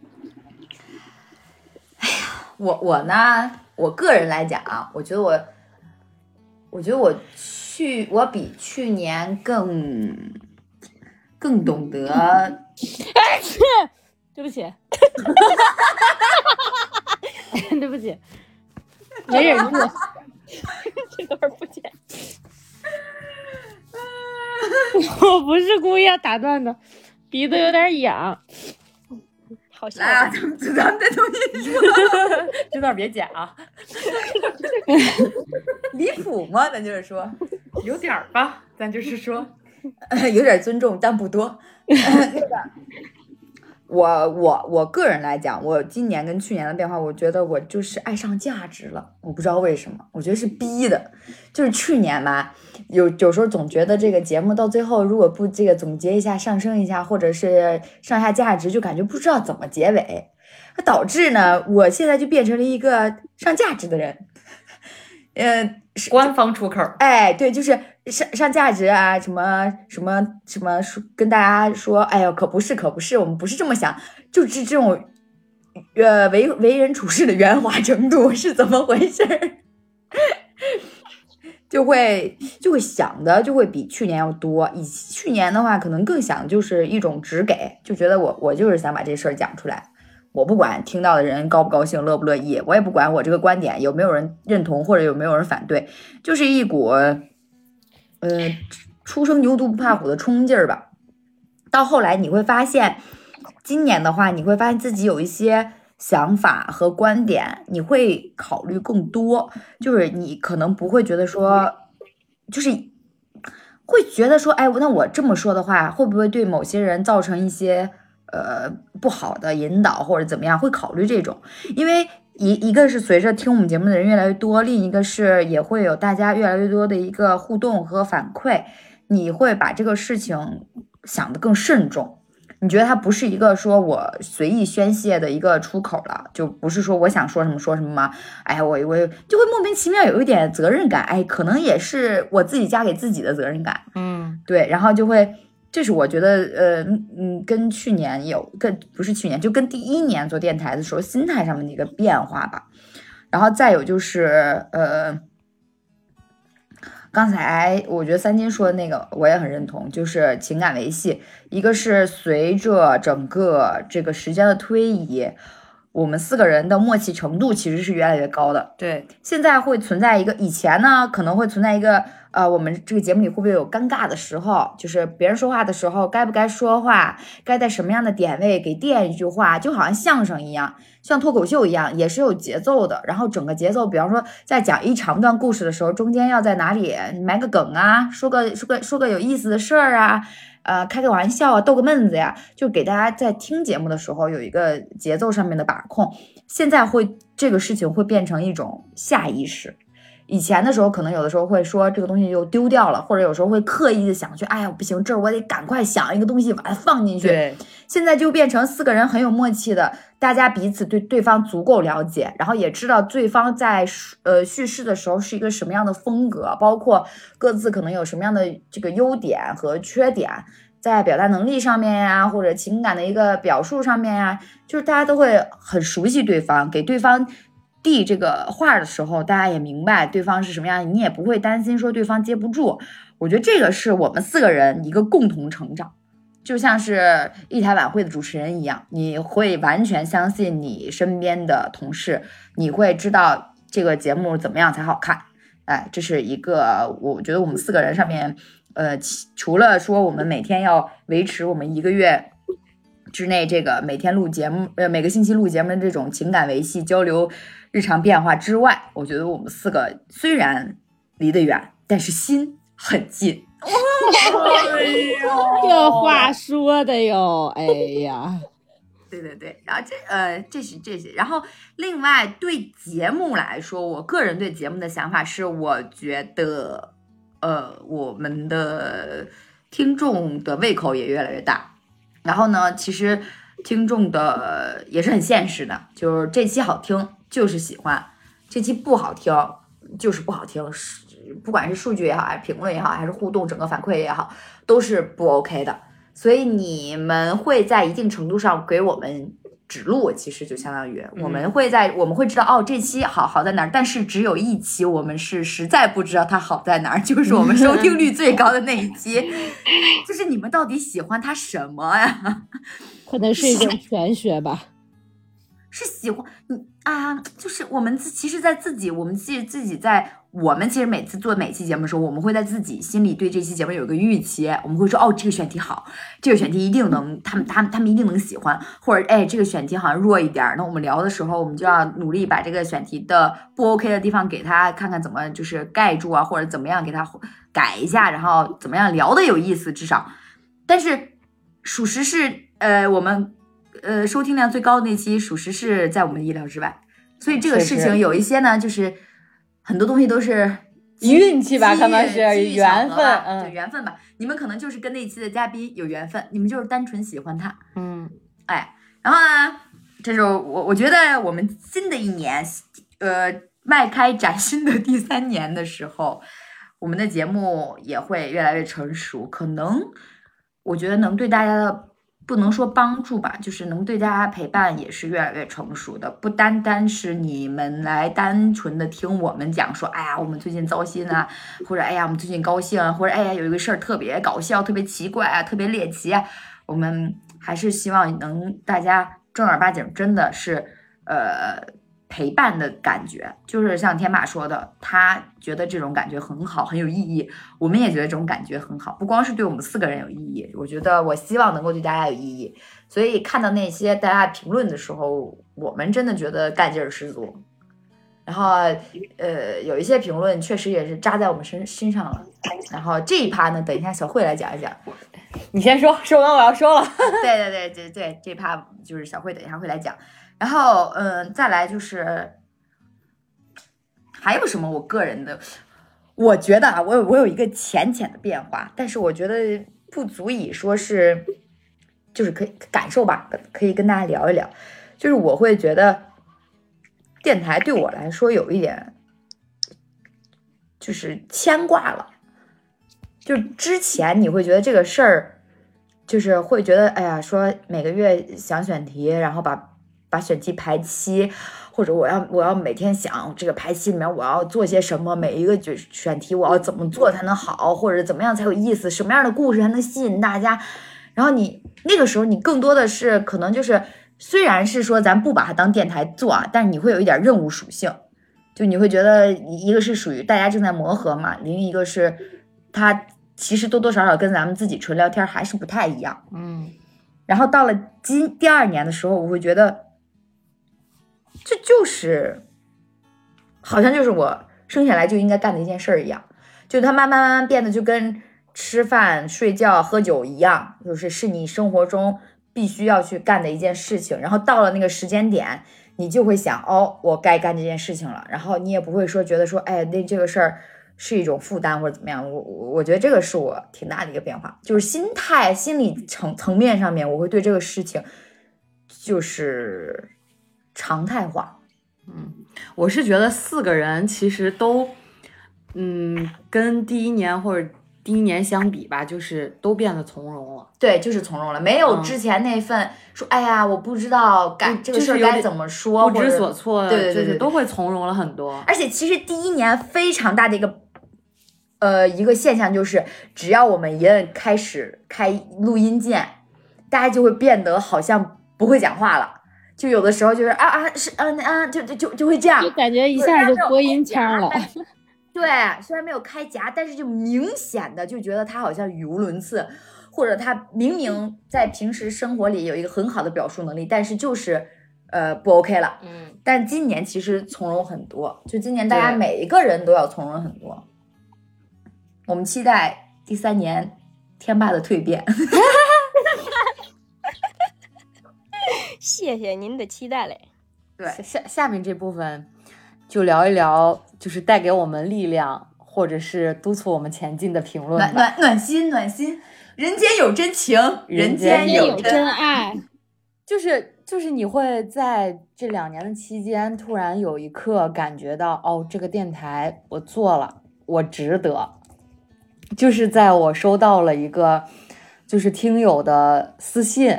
Speaker 2: 哎呀，我我呢，我个人来讲啊，我觉得我，我觉得我去，我比去年更更懂得。
Speaker 3: 哎，对不起。对不起，没忍住，
Speaker 4: 这段不剪。
Speaker 3: 我不是故意要打断的，鼻子有点痒。
Speaker 4: 好笑。
Speaker 2: 啊，咱们咱们再重新说，
Speaker 1: 这段别剪啊。
Speaker 2: 离谱吗？咱就是说，
Speaker 1: 有点儿吧，咱就是说，
Speaker 2: 有点尊重，但不多。那个。我我我个人来讲，我今年跟去年的变化，我觉得我就是爱上价值了。我不知道为什么，我觉得是逼的。就是去年吧，有有时候总觉得这个节目到最后，如果不这个总结一下、上升一下，或者是上下价值，就感觉不知道怎么结尾，导致呢，我现在就变成了一个上价值的人。呃，
Speaker 1: 官方出口，
Speaker 2: 哎，对，就是上上价值啊，什么什么什么说跟大家说，哎呦，可不是，可不是，我们不是这么想，就是这种，呃，为为人处事的圆滑程度是怎么回事儿？就会就会想的就会比去年要多，以去年的话，可能更想就是一种直给，就觉得我我就是想把这事儿讲出来。我不管听到的人高不高兴、乐不乐意，我也不管我这个观点有没有人认同或者有没有人反对，就是一股，呃，初生牛犊不怕虎的冲劲儿吧。到后来你会发现，今年的话，你会发现自己有一些想法和观点，你会考虑更多，就是你可能不会觉得说，就是会觉得说，哎，那我这么说的话，会不会对某些人造成一些。呃，不好的引导或者怎么样，会考虑这种，因为一一个是随着听我们节目的人越来越多，另一个是也会有大家越来越多的一个互动和反馈，你会把这个事情想得更慎重，你觉得它不是一个说我随意宣泄的一个出口了，就不是说我想说什么说什么吗？哎，我我就会莫名其妙有一点责任感，哎，可能也是我自己加给自己的责任感，
Speaker 1: 嗯，
Speaker 2: 对，然后就会。这是我觉得，呃，嗯，跟去年有，跟不是去年，就跟第一年做电台的时候心态上面的一个变化吧。然后再有就是，呃，刚才我觉得三金说的那个我也很认同，就是情感维系，一个是随着整个这个时间的推移，我们四个人的默契程度其实是越来越高的。
Speaker 1: 对，
Speaker 2: 现在会存在一个，以前呢可能会存在一个。呃，我们这个节目里会不会有尴尬的时候？就是别人说话的时候，该不该说话？该在什么样的点位给垫一句话？就好像相声一样，像脱口秀一样，也是有节奏的。然后整个节奏，比方说在讲一长段故事的时候，中间要在哪里埋个梗啊，说个说个说个有意思的事儿啊，呃，开个玩笑啊，逗个闷子呀，就给大家在听节目的时候有一个节奏上面的把控。现在会这个事情会变成一种下意识。以前的时候，可能有的时候会说这个东西就丢掉了，或者有时候会刻意的想去，哎呀不行，这儿我得赶快想一个东西把它放进去。
Speaker 1: 对，
Speaker 2: 现在就变成四个人很有默契的，大家彼此对对方足够了解，然后也知道对方在叙呃叙事的时候是一个什么样的风格，包括各自可能有什么样的这个优点和缺点，在表达能力上面呀，或者情感的一个表述上面呀，就是大家都会很熟悉对方，给对方递这个话的时候，大家也明白对方是什么样，你也不会担心说对方接不住。我觉得这个是我们四个人一个共同成长。就像是一台晚会的主持人一样，你会完全相信你身边的同事，你会知道这个节目怎么样才好看。哎，这是一个我觉得我们四个人上面，呃，除了说我们每天要维持我们一个月之内这个每天录节目，呃，每个星期录节目的这种情感维系、交流、日常变化之外，我觉得我们四个虽然离得远，但是心很近。
Speaker 3: 这话说的哟，哎呀，
Speaker 2: 对对对，然后这呃，这是这些，然后另外对节目来说，我个人对节目的想法是，我觉得呃，我们的听众的胃口也越来越大。然后呢，其实听众的也是很现实的，就是这期好听就是喜欢，这期不好听就是不好听，是不管是数据也好，还是评论也好，还是互动整个反馈也好，都是不 OK 的。所以你们会在一定程度上给我们指路，其实就相当于我们会在我们会知道哦，这期好好在哪儿，但是只有一期我们是实在不知道它好在哪儿，就是 我们收听率最高的那一期，就是你们到底喜欢它什么呀？
Speaker 3: 可能是一种玄学吧。
Speaker 2: 是喜欢你啊，就是我们自其实，在自己，我们自己自己在我们其实每次做每期节目的时候，我们会在自己心里对这期节目有一个预期，我们会说哦，这个选题好，这个选题一定能，他们他们他们一定能喜欢，或者哎，这个选题好像弱一点，那我们聊的时候，我们就要努力把这个选题的不 OK 的地方给他看看怎么就是盖住啊，或者怎么样给他改一下，然后怎么样聊的有意思，至少，但是属实是呃我们。呃，收听量最高的那期，属实是在我们意料之外。所以这个事情有一些呢，就是很多东西都是
Speaker 1: 运气吧，可能是缘分，嗯
Speaker 2: 对缘分吧。你们可能就是跟那期的嘉宾有缘分，你们就是单纯喜欢他，
Speaker 1: 嗯，
Speaker 2: 哎。然后呢，这是我我觉得我们新的一年，呃，迈开崭新的第三年的时候，我们的节目也会越来越成熟，可能我觉得能对大家的。不能说帮助吧，就是能对大家陪伴也是越来越成熟的，不单单是你们来单纯的听我们讲说，哎呀，我们最近糟心啊，或者哎呀，我们最近高兴啊，或者哎呀，有一个事儿特别搞笑、特别奇怪啊、特别猎奇，我们还是希望能大家正儿八经，真的是呃陪伴的感觉，就是像天马说的，他觉得这种感觉很好，很有意义，我们也觉得这种感觉很好，不光是对我们四个人有意义，我觉得我希望能够对大家有意义。所以看到那些大家评论的时候，我们真的觉得干劲儿十足。然后，呃，有一些评论确实也是扎在我们身身上了。然后这一趴呢，等一下小慧来讲一讲。
Speaker 1: 你先说，说完我要说了。
Speaker 2: 对对对对对，这趴就是小慧等一下会来讲。然后，嗯，再来就是还有什么我个人的，我觉得啊，我有我有一个浅浅的变化，但是我觉得不足以说是，就是可以感受吧，可以跟大家聊一聊。就是我会觉得电台对我来说有一点就是牵挂了，就之前你会觉得这个事儿。就是会觉得，哎呀，说每个月想选题，然后把把选题排期，或者我要我要每天想这个排期里面我要做些什么，每一个选选题我要怎么做才能好，或者怎么样才有意思，什么样的故事才能吸引大家。然后你那个时候你更多的是可能就是，虽然是说咱不把它当电台做啊，但是你会有一点任务属性，就你会觉得一个是属于大家正在磨合嘛，另一个是它。其实多多少少跟咱们自己纯聊天还是不太一样，
Speaker 1: 嗯，
Speaker 2: 然后到了今第二年的时候，我会觉得，这就是，好像就是我生下来就应该干的一件事儿一样，就它慢慢慢慢变得就跟吃饭、睡觉、喝酒一样，就是是你生活中必须要去干的一件事情。然后到了那个时间点，你就会想，哦，我该干这件事情了。然后你也不会说觉得说，哎，那这个事儿是一种负担或者怎么样。我我我觉得这个是我挺大的一个变化，就是心态、心理层层面上面，我会对这个事情就是常态化。
Speaker 1: 嗯我是觉得四个人其实都，嗯，跟第一年或者第一年相比吧，就是都变得从容了。
Speaker 2: 对，就是从容了，没有
Speaker 1: 嗯
Speaker 2: 之前那份说，哎呀，我不知道该这个事儿
Speaker 1: 就是
Speaker 2: 该怎么说，
Speaker 1: 不知所措，
Speaker 2: 对对对对对
Speaker 1: 就是都会从容了很多。
Speaker 2: 而且其实第一年非常大的一个呃一个现象就是，只要我们一摁开始开录音键，大家就会变得好像不会讲话了。就有的时候就是啊啊是啊啊就就就就会这样
Speaker 3: 就，感觉一下就播音腔了。
Speaker 2: 对，虽然没有开夹，但是就明显的就觉得他好像语无伦次，或者他明明在平时生活里有一个很好的表述能力，但是就是呃不 OK 了。
Speaker 1: 嗯，
Speaker 2: 但今年其实从容很多，就今年大家每一个人都要从容很多。我们期待第三年天霸的蜕变。
Speaker 4: 谢谢您的期待嘞。
Speaker 2: 对
Speaker 1: 下下下面这部分就聊一聊，就是带给我们力量或者是督促我们前进的评论
Speaker 2: 暖。暖暖心暖心，人间有真情，
Speaker 1: 人
Speaker 2: 人
Speaker 1: 间有
Speaker 3: 真爱，
Speaker 1: 就是就是你会在这两年的期间，突然有一刻感觉到，哦，这个电台我做了，我值得。就是在我收到了一个就是听友的私信，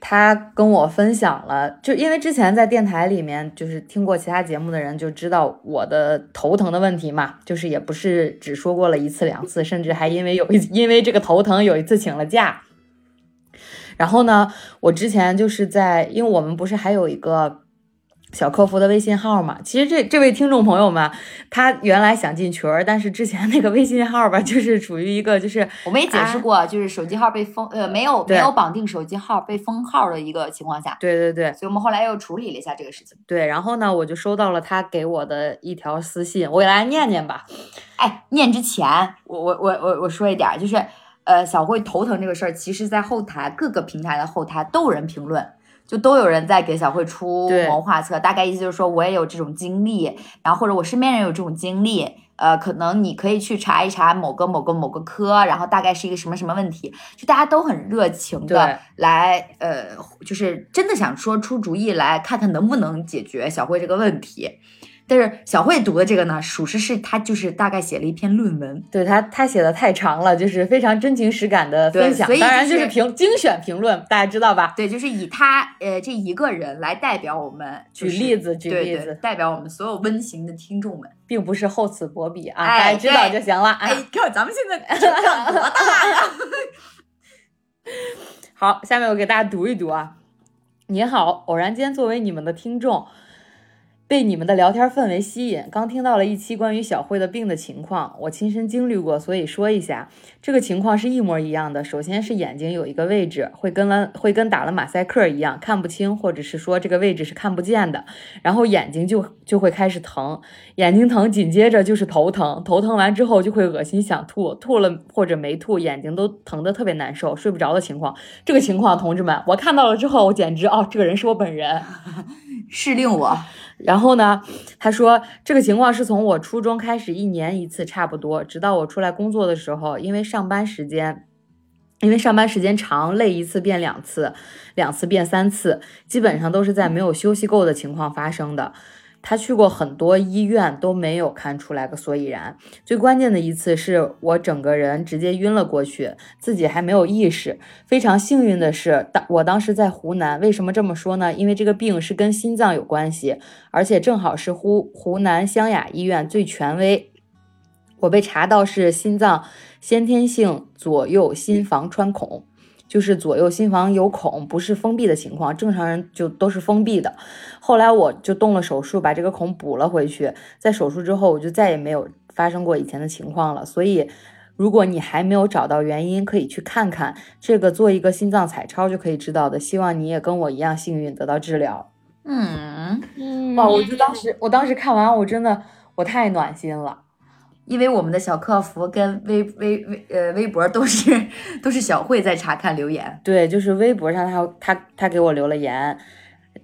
Speaker 1: 他跟我分享了，就因为之前在电台里面就是听过其他节目的人就知道我的头疼的问题嘛，就是也不是只说过了一次两次，甚至还因为有一因为这个头疼有一次请了假。然后呢，我之前就是在，因为我们不是还有一个小客服的微信号嘛，其实这这位听众朋友们，他原来想进群儿，但是之前那个微信号吧，就是处于一个就是
Speaker 2: 我们也解释过，就是手机号被封，呃，没有没有绑定手机号被封号的一个情况下，
Speaker 1: 对对对
Speaker 2: 所以我们后来又处理了一下这个事情。
Speaker 1: 对，然后呢，我就收到了他给我的一条私信，我给大家念念吧。
Speaker 2: 哎，念之前，我我我我我说一点儿，就是呃，小慧头疼这个事儿，其实在后台各个平台的后台都有人评论，就都有人在给小慧出谋划策，大概意思就是说我也有这种经历，然后或者我身边人有这种经历。呃，可能你可以去查一查某个某个某个科，然后大概是一个什么什么问题，就大家都很热情的来，呃，就是真的想说出主意来看看能不能解决小慧这个问题。但是小慧读的这个呢，属实是她就是大概写了一篇论文，
Speaker 1: 对她她写的太长了，就是非常真情实感的分享
Speaker 2: 所以，
Speaker 1: 当然
Speaker 2: 就
Speaker 1: 就是是评精选评论，大家知道吧？
Speaker 2: 对，就是以她呃这一个人来代表我们，就是
Speaker 1: 举例子举例子
Speaker 2: 代表我们所有温情的听众们。
Speaker 1: 并不是厚此薄彼啊，
Speaker 2: 哎
Speaker 1: 大家知道就行了。哎
Speaker 2: 哎，看咱们现在质量多大呀！
Speaker 1: 好，下面我给大家读一读啊。你好，偶然间作为你们的听众，被你们的聊天氛围吸引，刚听到了一期关于小慧的病的情况，我亲身经历过，所以说一下。这个情况是一模一样的。首先是眼睛有一个位置会跟了会跟打了马赛克一样看不清，或者是说这个位置是看不见的，然后眼睛就就会开始疼，眼睛疼，紧接着就是头疼，头疼完之后就会恶心想吐，吐了或者没吐，眼睛都疼得特别难受，睡不着的情况。这个情况，同志们，我看到了之后，我简直哦，这个人是我本人。
Speaker 2: 是令我
Speaker 1: 然后呢，他说这个情况是从我初中开始，一年一次差不多，直到我出来工作的时候，因为上班时间。因为上班时间长，累一次变两次，两次变三次，基本上都是在没有休息够的情况发生的。他去过很多医院，都没有看出来个所以然。最关键的一次是我整个人直接晕了过去，自己还没有意识。非常幸运的是，当我当时在湖南。为什么这么说呢？因为这个病是跟心脏有关系，而且正好是湖湖南湘雅医院最权威。我被查到是心脏先天性左右心房穿孔，就是左右心房有孔，不是封闭的情况，正常人就都是封闭的。后来我就动了手术，把这个孔补了回去。在手术之后，我就再也没有发生过以前的情况了。所以，如果你还没有找到原因，可以去看看这个，做一个心脏彩超就可以知道的。希望你也跟我一样幸运，得到治疗。
Speaker 2: 嗯，
Speaker 3: 嗯
Speaker 1: 哇！我就当时，我当时看完，我真的我太暖心了。
Speaker 2: 因为我们的小客服跟微微微呃微博都是都是小慧在查看留言，
Speaker 1: 对，就是微博上他他他给我留了言，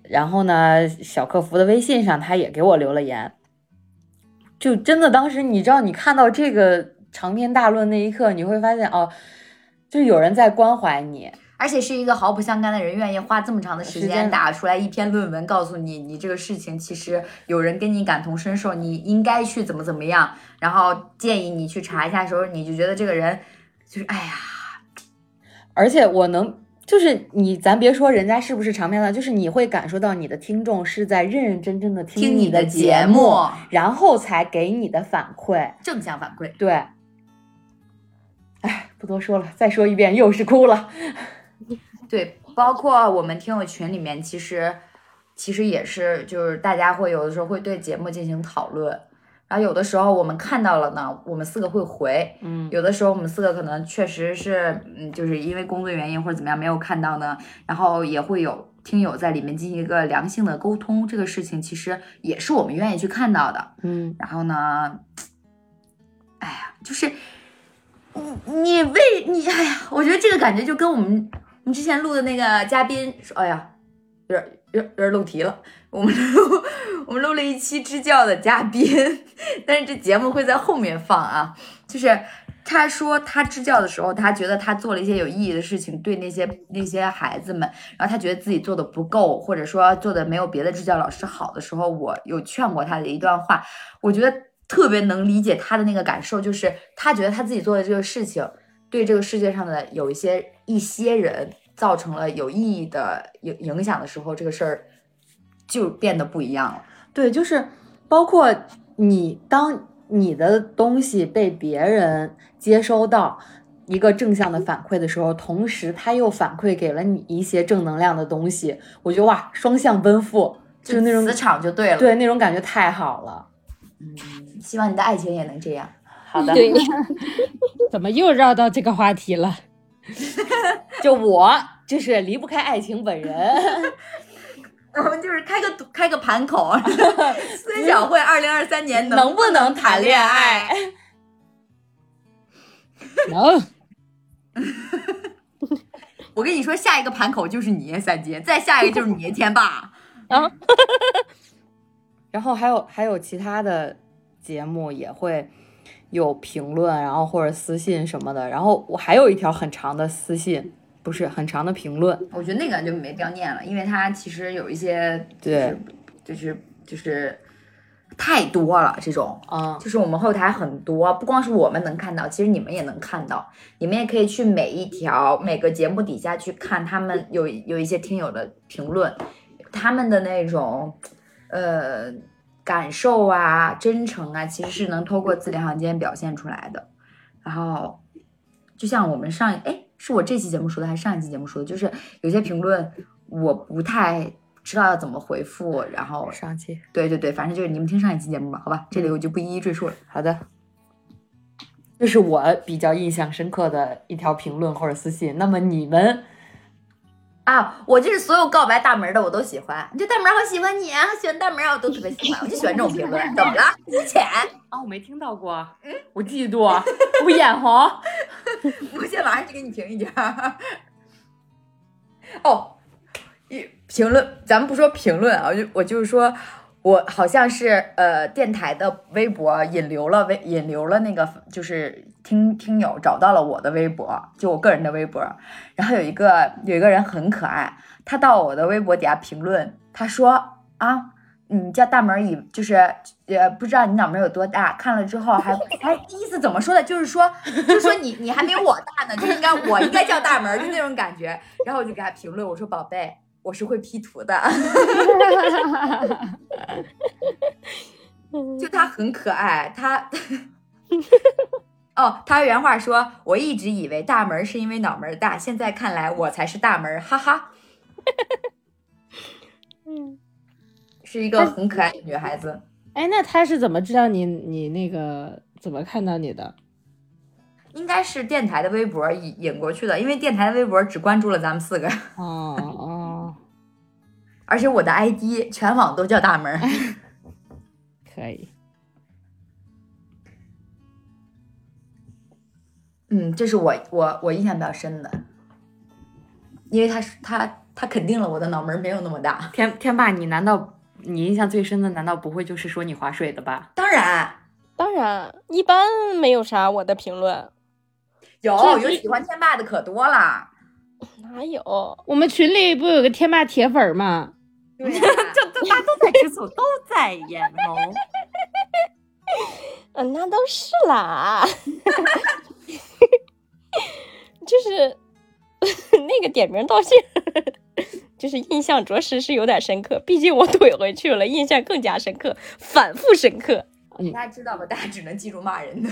Speaker 1: 然后呢，小客服的微信上他也给我留了言。就真的当时你知道，你看到这个长篇大论那一刻，你会发现哦，就有人在关怀你。
Speaker 2: 而且是一个毫不相干的人，愿意花这么长的时
Speaker 1: 时间
Speaker 2: 间打出来一篇论文，告诉你你这个事情其实有人跟你感同身受，你应该去怎么怎么样，然后建议你去查一下的时候，你就觉得这个人就是哎呀，
Speaker 1: 而且我能，就是你，咱别说人家是不是长篇的，就是你会感受到你的听众是在认认真真的
Speaker 2: 听
Speaker 1: 你
Speaker 2: 的
Speaker 1: 节
Speaker 2: 目，
Speaker 1: 然后才给你的反馈。
Speaker 2: 正向反馈。
Speaker 1: 对，哎，不多说了，再说一遍又是哭了。
Speaker 2: 对，包括我们听友群里面，其实其实也是，就是大家会有的时候会对节目进行讨论，然后有的时候我们看到了呢，我们四个会回，
Speaker 1: 嗯，
Speaker 2: 有的时候我们四个可能确实是，嗯，就是因为工作原因或者怎么样没有看到呢，然后也会有听友在里面进行一个良性的沟通，这个事情其实也是我们愿意去看到的。
Speaker 1: 嗯，
Speaker 2: 然后呢，哎呀，就是你你为你哎呀，我觉得这个感觉就跟我们我们之前录的那个嘉宾说，哎呀，有点有点有点漏题了。我们录我们录了一期支教的嘉宾，但是这节目会在后面放啊。就是他说他支教的时候，他觉得他做了一些有意义的事情，对那些那些孩子们，然后他觉得自己做的不够，或者说做的没有别的支教老师好的时候，我有劝过他的一段话，我觉得特别能理解他的那个感受，就是他觉得他自己做的这个事情，对这个世界上的有一些一些人造成了有意义的影影响的时候，这个事儿就变得不一样了。
Speaker 1: 对，就是包括你，当你的东西被别人接收到一个正向的反馈的时候，同时他又反馈给了你一些正能量的东西，我觉得哇，双向奔赴，就是那种
Speaker 2: 磁场就对了。，
Speaker 1: 对那种感觉太好了。
Speaker 2: 嗯希望你的爱情也能这样。
Speaker 1: 好的，
Speaker 4: 对，
Speaker 3: 怎么又绕到这个话题了？
Speaker 1: 就我就是离不开爱情本人。
Speaker 2: 我们就是开个赌开个盘口，孙晓慧二零二三年
Speaker 1: 能不能谈恋爱？
Speaker 3: 能，
Speaker 2: 我跟你说，下一个盘口就是你三姐，再下一个就是你天霸。
Speaker 1: 然后还有还有其他的节目也会有评论，然后或者私信什么的。然后我还有一条很长的私信，不是很长的评论。
Speaker 2: 我觉得那个就没必要念了，因为它其实有一些
Speaker 1: 对，
Speaker 2: 就是就是太多了这种。
Speaker 1: 啊，
Speaker 2: 就是我们后台很多，不光是我们能看到，其实你们也能看到。你们也可以去每一条每个节目底下去看，他们有有一些听友的评论，他们的那种呃感受啊、真诚啊，其实是能透过字里行间表现出来的。然后，就像我们上哎，是我这期节目说的还是上一期节目说的？就是有些评论我不太知道要怎么回复，然后
Speaker 1: 上期
Speaker 2: 对对对，反正就是你们听上一期节目吧，好吧，这里我就不一一赘述了。
Speaker 1: 好的。这是我比较印象深刻的一条评论或者私信。那么你们
Speaker 2: 啊，我就是所有告白大门的我都喜欢，你这大门好喜欢你啊，喜欢大门啊，我都特别喜欢，我就喜欢这种评论。怎么了？肤浅？
Speaker 1: 啊，我没听到过，嗯，我嫉妒，我眼红。
Speaker 2: 我现在马上去给你评一下。哦，一评论，咱们不说评论啊，我就我就是说，我好像是呃电台的微博引流了微引流了那个就是听听友找到了我的微博，就我个人的微博，然后有一个有一个人很可爱，他到我的微博底下评论，他说啊。你叫大门以就是呃不知道你脑门有多大，看了之后还还意思怎么说的？就是说就说你你还没我大呢，就应该我应该叫大门，就那种感觉。然后我就给他评论，我说宝贝，我是会 P 图的，就他很可爱，他。哦，他原话说：“我一直以为大门是因为脑门大，现在看来我才是大门，哈哈。”
Speaker 4: 嗯，
Speaker 2: 是一个很可爱的女孩子。
Speaker 3: 哎，那他是怎么知道你你那个怎么看到你的？
Speaker 2: 应该是电台的微博引引过去的，因为电台的微博只关注了咱们四个，
Speaker 3: 哦哦，
Speaker 2: 而且我的 ID 全网都叫大门。
Speaker 3: 可以。
Speaker 2: 嗯，这是我我我印象比较深的，因为他是他他肯定了我的脑门没有那么大。
Speaker 1: 天天霸，你难道你印象最深的难道不会就是说你划水的吧？
Speaker 2: 当然
Speaker 4: 当然，一般没有啥我的评论，
Speaker 2: 有有喜欢天霸的可多了。
Speaker 4: 哪有？
Speaker 3: 我们群里不有个天霸铁粉吗？
Speaker 2: 对呀
Speaker 1: 这这大家都在吃醋，都在眼红。
Speaker 4: 嗯，那都是啦，就是那个点名道姓，就是印象着实是有点深刻，毕竟我怼回去了，印象更加深刻，反复深刻。
Speaker 2: 大家知道吧？大家只能记住骂人的。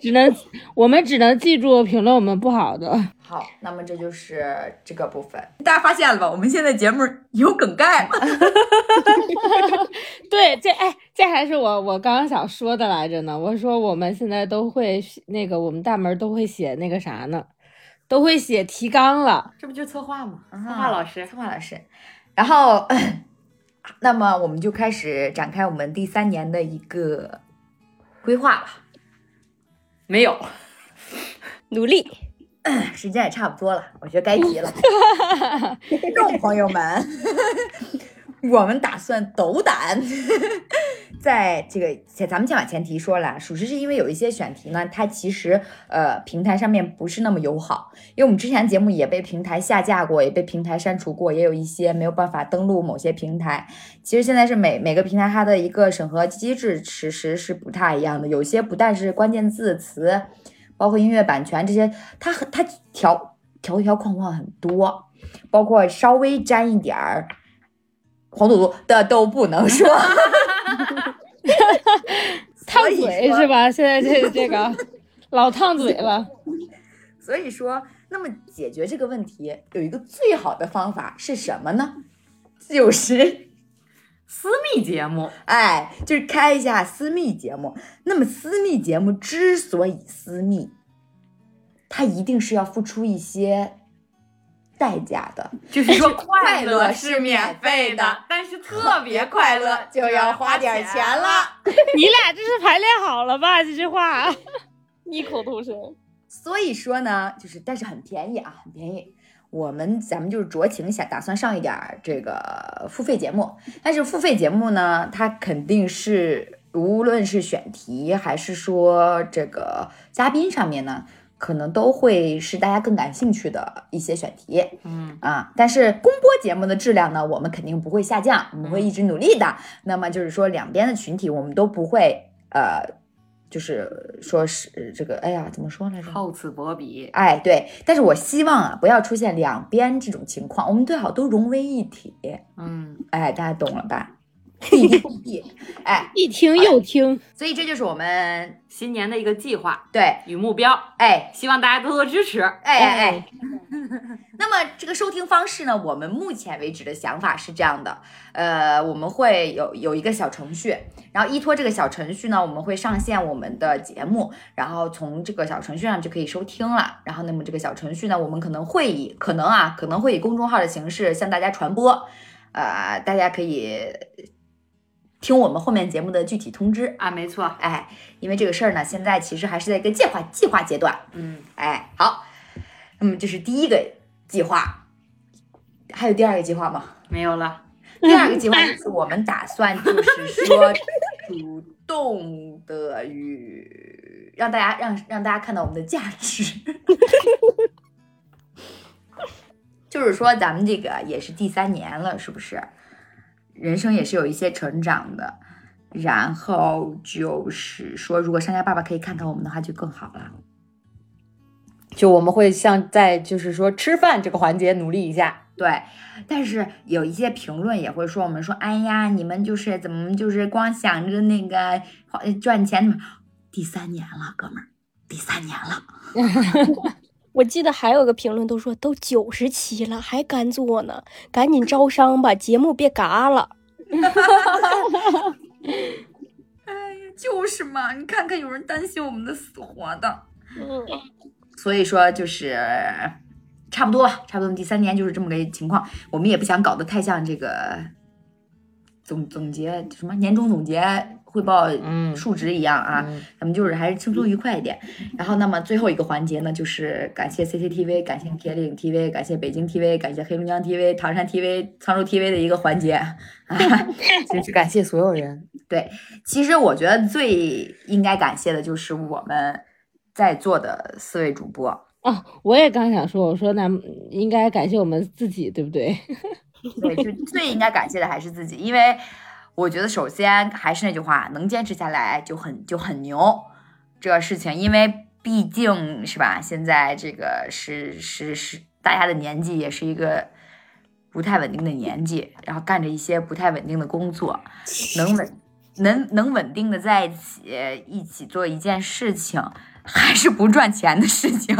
Speaker 3: 只能我们只能记住评论我们不好的。
Speaker 2: 好，那么这就是这个部分。大家发现了吧？我们现在节目有梗概吗？
Speaker 3: 对，这哎，这还是我我刚刚想说的来着呢。我说我们现在都会那个，我们大门都会写那个啥呢，都会写提纲了。
Speaker 1: 这不就策划吗？策
Speaker 2: 啊
Speaker 1: 划老师，
Speaker 2: 策划老师。然后，那么我们就开始展开我们第三年的一个规划吧。
Speaker 1: 没有。
Speaker 4: 努力，
Speaker 2: 时间也差不多了，我觉得该提了。听 众朋友们，我们打算斗胆，在这个咱们先把前提说了，属实是因为有一些选题呢，它其实呃平台上面不是那么友好，因为我们之前节目也被平台下架过，也被平台删除过，也有一些没有办法登录某些平台。其实现在是每每个平台它的一个审核机制，其实是不太一样的，有些不但是关键字词。包括音乐版权这些，它它条条条框框很多，包括稍微沾一点儿黄赌毒的都不能说。
Speaker 3: 烫
Speaker 2: 所以说
Speaker 3: 嘴是吧？现在这这个 老烫嘴了。
Speaker 2: 所以说，那么解决这个问题有一个最好的方法是什么呢？就是
Speaker 1: 私密节目，
Speaker 2: 哎，就是开一下私密节目。那么私密节目之所以私密，它一定是要付出一些代价的。
Speaker 1: 就是说
Speaker 2: 快乐
Speaker 1: 乐
Speaker 2: 是免费的，
Speaker 1: 但是特别快乐
Speaker 2: 就要花点钱了。
Speaker 3: 你俩这是排练好了吧？这句话。
Speaker 4: 异口同声。
Speaker 2: 所以说呢，就是但是很便宜啊，很便宜。我们咱们就是酌情想打算上一点儿这个付费节目，但是付费节目呢，它肯定是无论是选题还是说这个嘉宾上面呢，可能都会是大家更感兴趣的一些选题。
Speaker 1: 嗯，
Speaker 2: 啊，但是公播节目的质量呢，我们肯定不会下降，我们会一直努力的。那么就是说，两边的群体我们都不会呃，就是说是呃这个，哎呀，怎么说来着？
Speaker 1: 厚此薄彼。
Speaker 2: 哎，对，但是我希望啊，不要出现两边这种情况，我们最好都融为一体。
Speaker 1: 嗯，
Speaker 2: 哎，大家懂了吧？一地一地，哎，
Speaker 3: 一听又听，
Speaker 2: 所以这就是我们
Speaker 1: 新年的一个计划
Speaker 2: 对，
Speaker 1: 与目标，
Speaker 2: 哎，
Speaker 1: 希望大家多多支持。
Speaker 2: 哎哎哎。那么这个收听方式呢，我们目前为止的想法是这样的，呃，我们会有有一个小程序，然后依托这个小程序呢，我们会上线我们的节目，然后从这个小程序上就可以收听了。然后，那么这个小程序呢，我们可能会以可能啊，可能会以公众号的形式向大家传播，呃，大家可以听我们后面节目的具体通知。
Speaker 1: 啊，没错。
Speaker 2: 哎，因为这个事儿呢，现在其实还是在一个计划计划阶段。
Speaker 1: 嗯，
Speaker 2: 哎，好，那么这是第一个计划，还有第二个计划吗？
Speaker 1: 没有了。
Speaker 2: 第二个计划就是我们打算就是说主动的与让大家让让大家看到我们的价值，就是说咱们这个也是第三年了，是不是？人生也是有一些成长的。然后就是说，如果商家爸爸可以看看我们的话，就更好了。
Speaker 1: 就我们会像在就是说吃饭这个环节努力一下。
Speaker 2: 对，但是有一些评论也会说我们说，哎呀，你们就是怎么就是光想着那个花赚钱？第三年了，哥们儿，第三年了。
Speaker 4: 我记得还有个评论都说都九十期了还敢做呢，赶紧招商吧，节目别嘎了。
Speaker 2: 哎呀，就是嘛，你看看有人担心我们的死活的，
Speaker 4: 嗯，
Speaker 2: 所以说就是差不多吧，差不多第三年就是这么个情况。我们也不想搞得太像这个总总结什么年终总结汇报
Speaker 1: 嗯
Speaker 2: 数值一样啊，
Speaker 1: 嗯
Speaker 2: 咱们就是还是轻松愉快一点。然后，那么最后一个环节呢，就是感谢 CCTV，感谢铁岭 TV，感谢北京 TV，感谢黑龙江 TV、唐山 TV、沧州 TV 的一个环节啊。
Speaker 1: 就是感谢所有人。
Speaker 2: 对，其实我觉得最应该感谢的就是我们在座的四位主播。
Speaker 3: 哦，我也刚想说，我说那应该感谢我们自己，对不对？
Speaker 2: 对，就最应该感谢的还是自己，因为我觉得首先还是那句话，能坚持下来就很就很牛。这个事情，因为毕竟是吧，现在这个是是是大家的年纪也是一个不太稳定的年纪，然后干着一些不太稳定的工作，能稳能能稳定的在一起一起做一件事情，还是不赚钱的事情。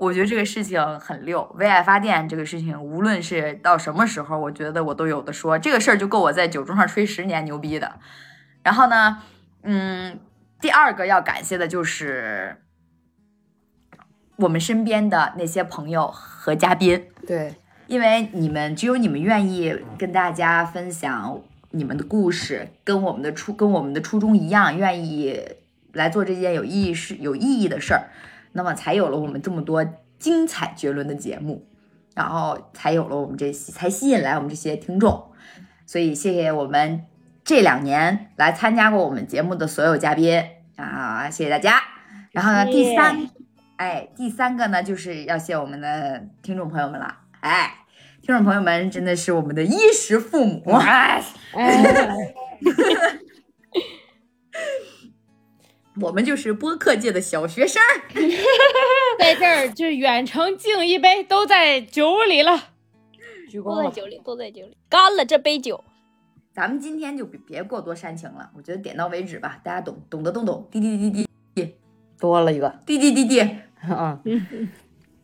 Speaker 2: 我觉得这个事情很溜，为爱发电这个事情，无论是到什么时候，我觉得我都有的说。这个事儿就够我在酒桌上吹十年牛逼的。然后呢，嗯，第二个要感谢的就是我们身边的那些朋友和嘉宾，
Speaker 1: 对，
Speaker 2: 因为你们只有你们愿意跟大家分享你们的故事，跟我们的初跟我们的初衷一样，愿意来做这件有意义事有意义的事儿，那么才有了我们这么多精彩绝伦的节目，然后才有了我们这些才吸引来我们这些听众。所以谢谢我们这两年来参加过我们节目的所有嘉宾啊，谢谢大家。然后呢，第三，哎，第三个呢，就是要谢我们的听众朋友们了。哎，听众朋友们真的是我们的衣食父母。哎，
Speaker 3: 哎，
Speaker 2: 我们就是播客界的小学生。
Speaker 3: 在这儿就远程敬一杯，都在酒里了。
Speaker 1: 鞠躬了。
Speaker 4: 都在酒里，都在酒里，干了这杯酒。
Speaker 2: 咱们今天就别别过多煽情了，我觉得点到为止吧，大家懂懂得都懂。滴滴滴滴滴
Speaker 1: 多了一个，
Speaker 2: 滴滴滴滴，
Speaker 1: 嗯，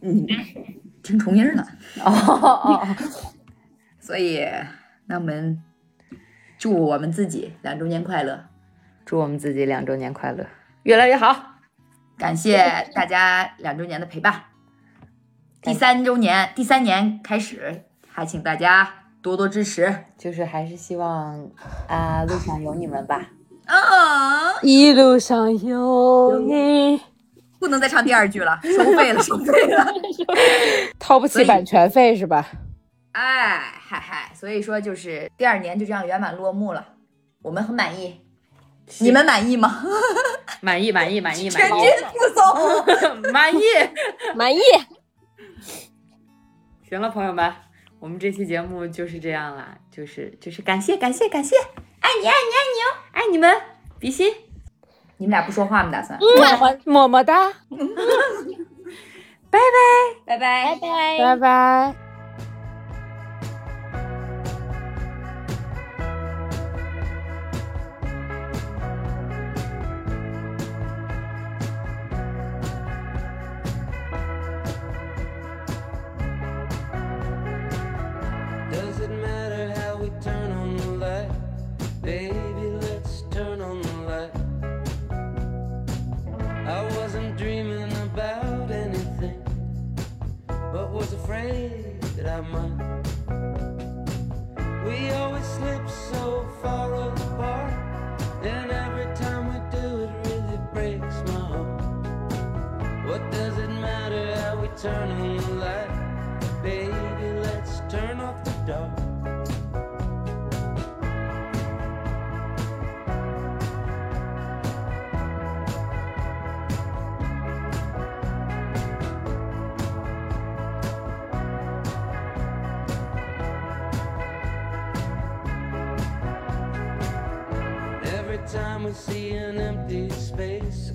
Speaker 2: 嗯，听重音呢。
Speaker 1: 哦哦哦，
Speaker 2: 所以，那我们祝我们自己两周年快乐，
Speaker 1: 祝我们自己两周年快乐，越来越好。
Speaker 2: 感谢大家两周年的陪伴。第三周年，第三年开始，还请大家多多支持。
Speaker 1: 就是还是希望啊，路上有你们吧。
Speaker 2: 啊，
Speaker 3: 一路上有你，
Speaker 2: 不能再唱第二句了，收费了，收费了。
Speaker 3: 掏不起版权费是吧？
Speaker 2: 哎，嗨嗨，所以说就是第二年就这样圆满落幕了，我们很满意，你们满意吗？
Speaker 1: 满意，满意，满意，满
Speaker 2: 全军
Speaker 1: 意，
Speaker 2: 覆诵。
Speaker 1: 满意。
Speaker 4: 满意。
Speaker 1: 行了，朋友们，我们这期节目就是这样啦，就是就是感谢感谢感谢，爱你爱你爱你哦，爱你们，比心，
Speaker 2: 你们俩不说话吗？打算？
Speaker 3: 么么么么哒，
Speaker 2: 拜拜。
Speaker 4: 拜拜。
Speaker 3: 拜拜。
Speaker 5: Every time we see an empty space,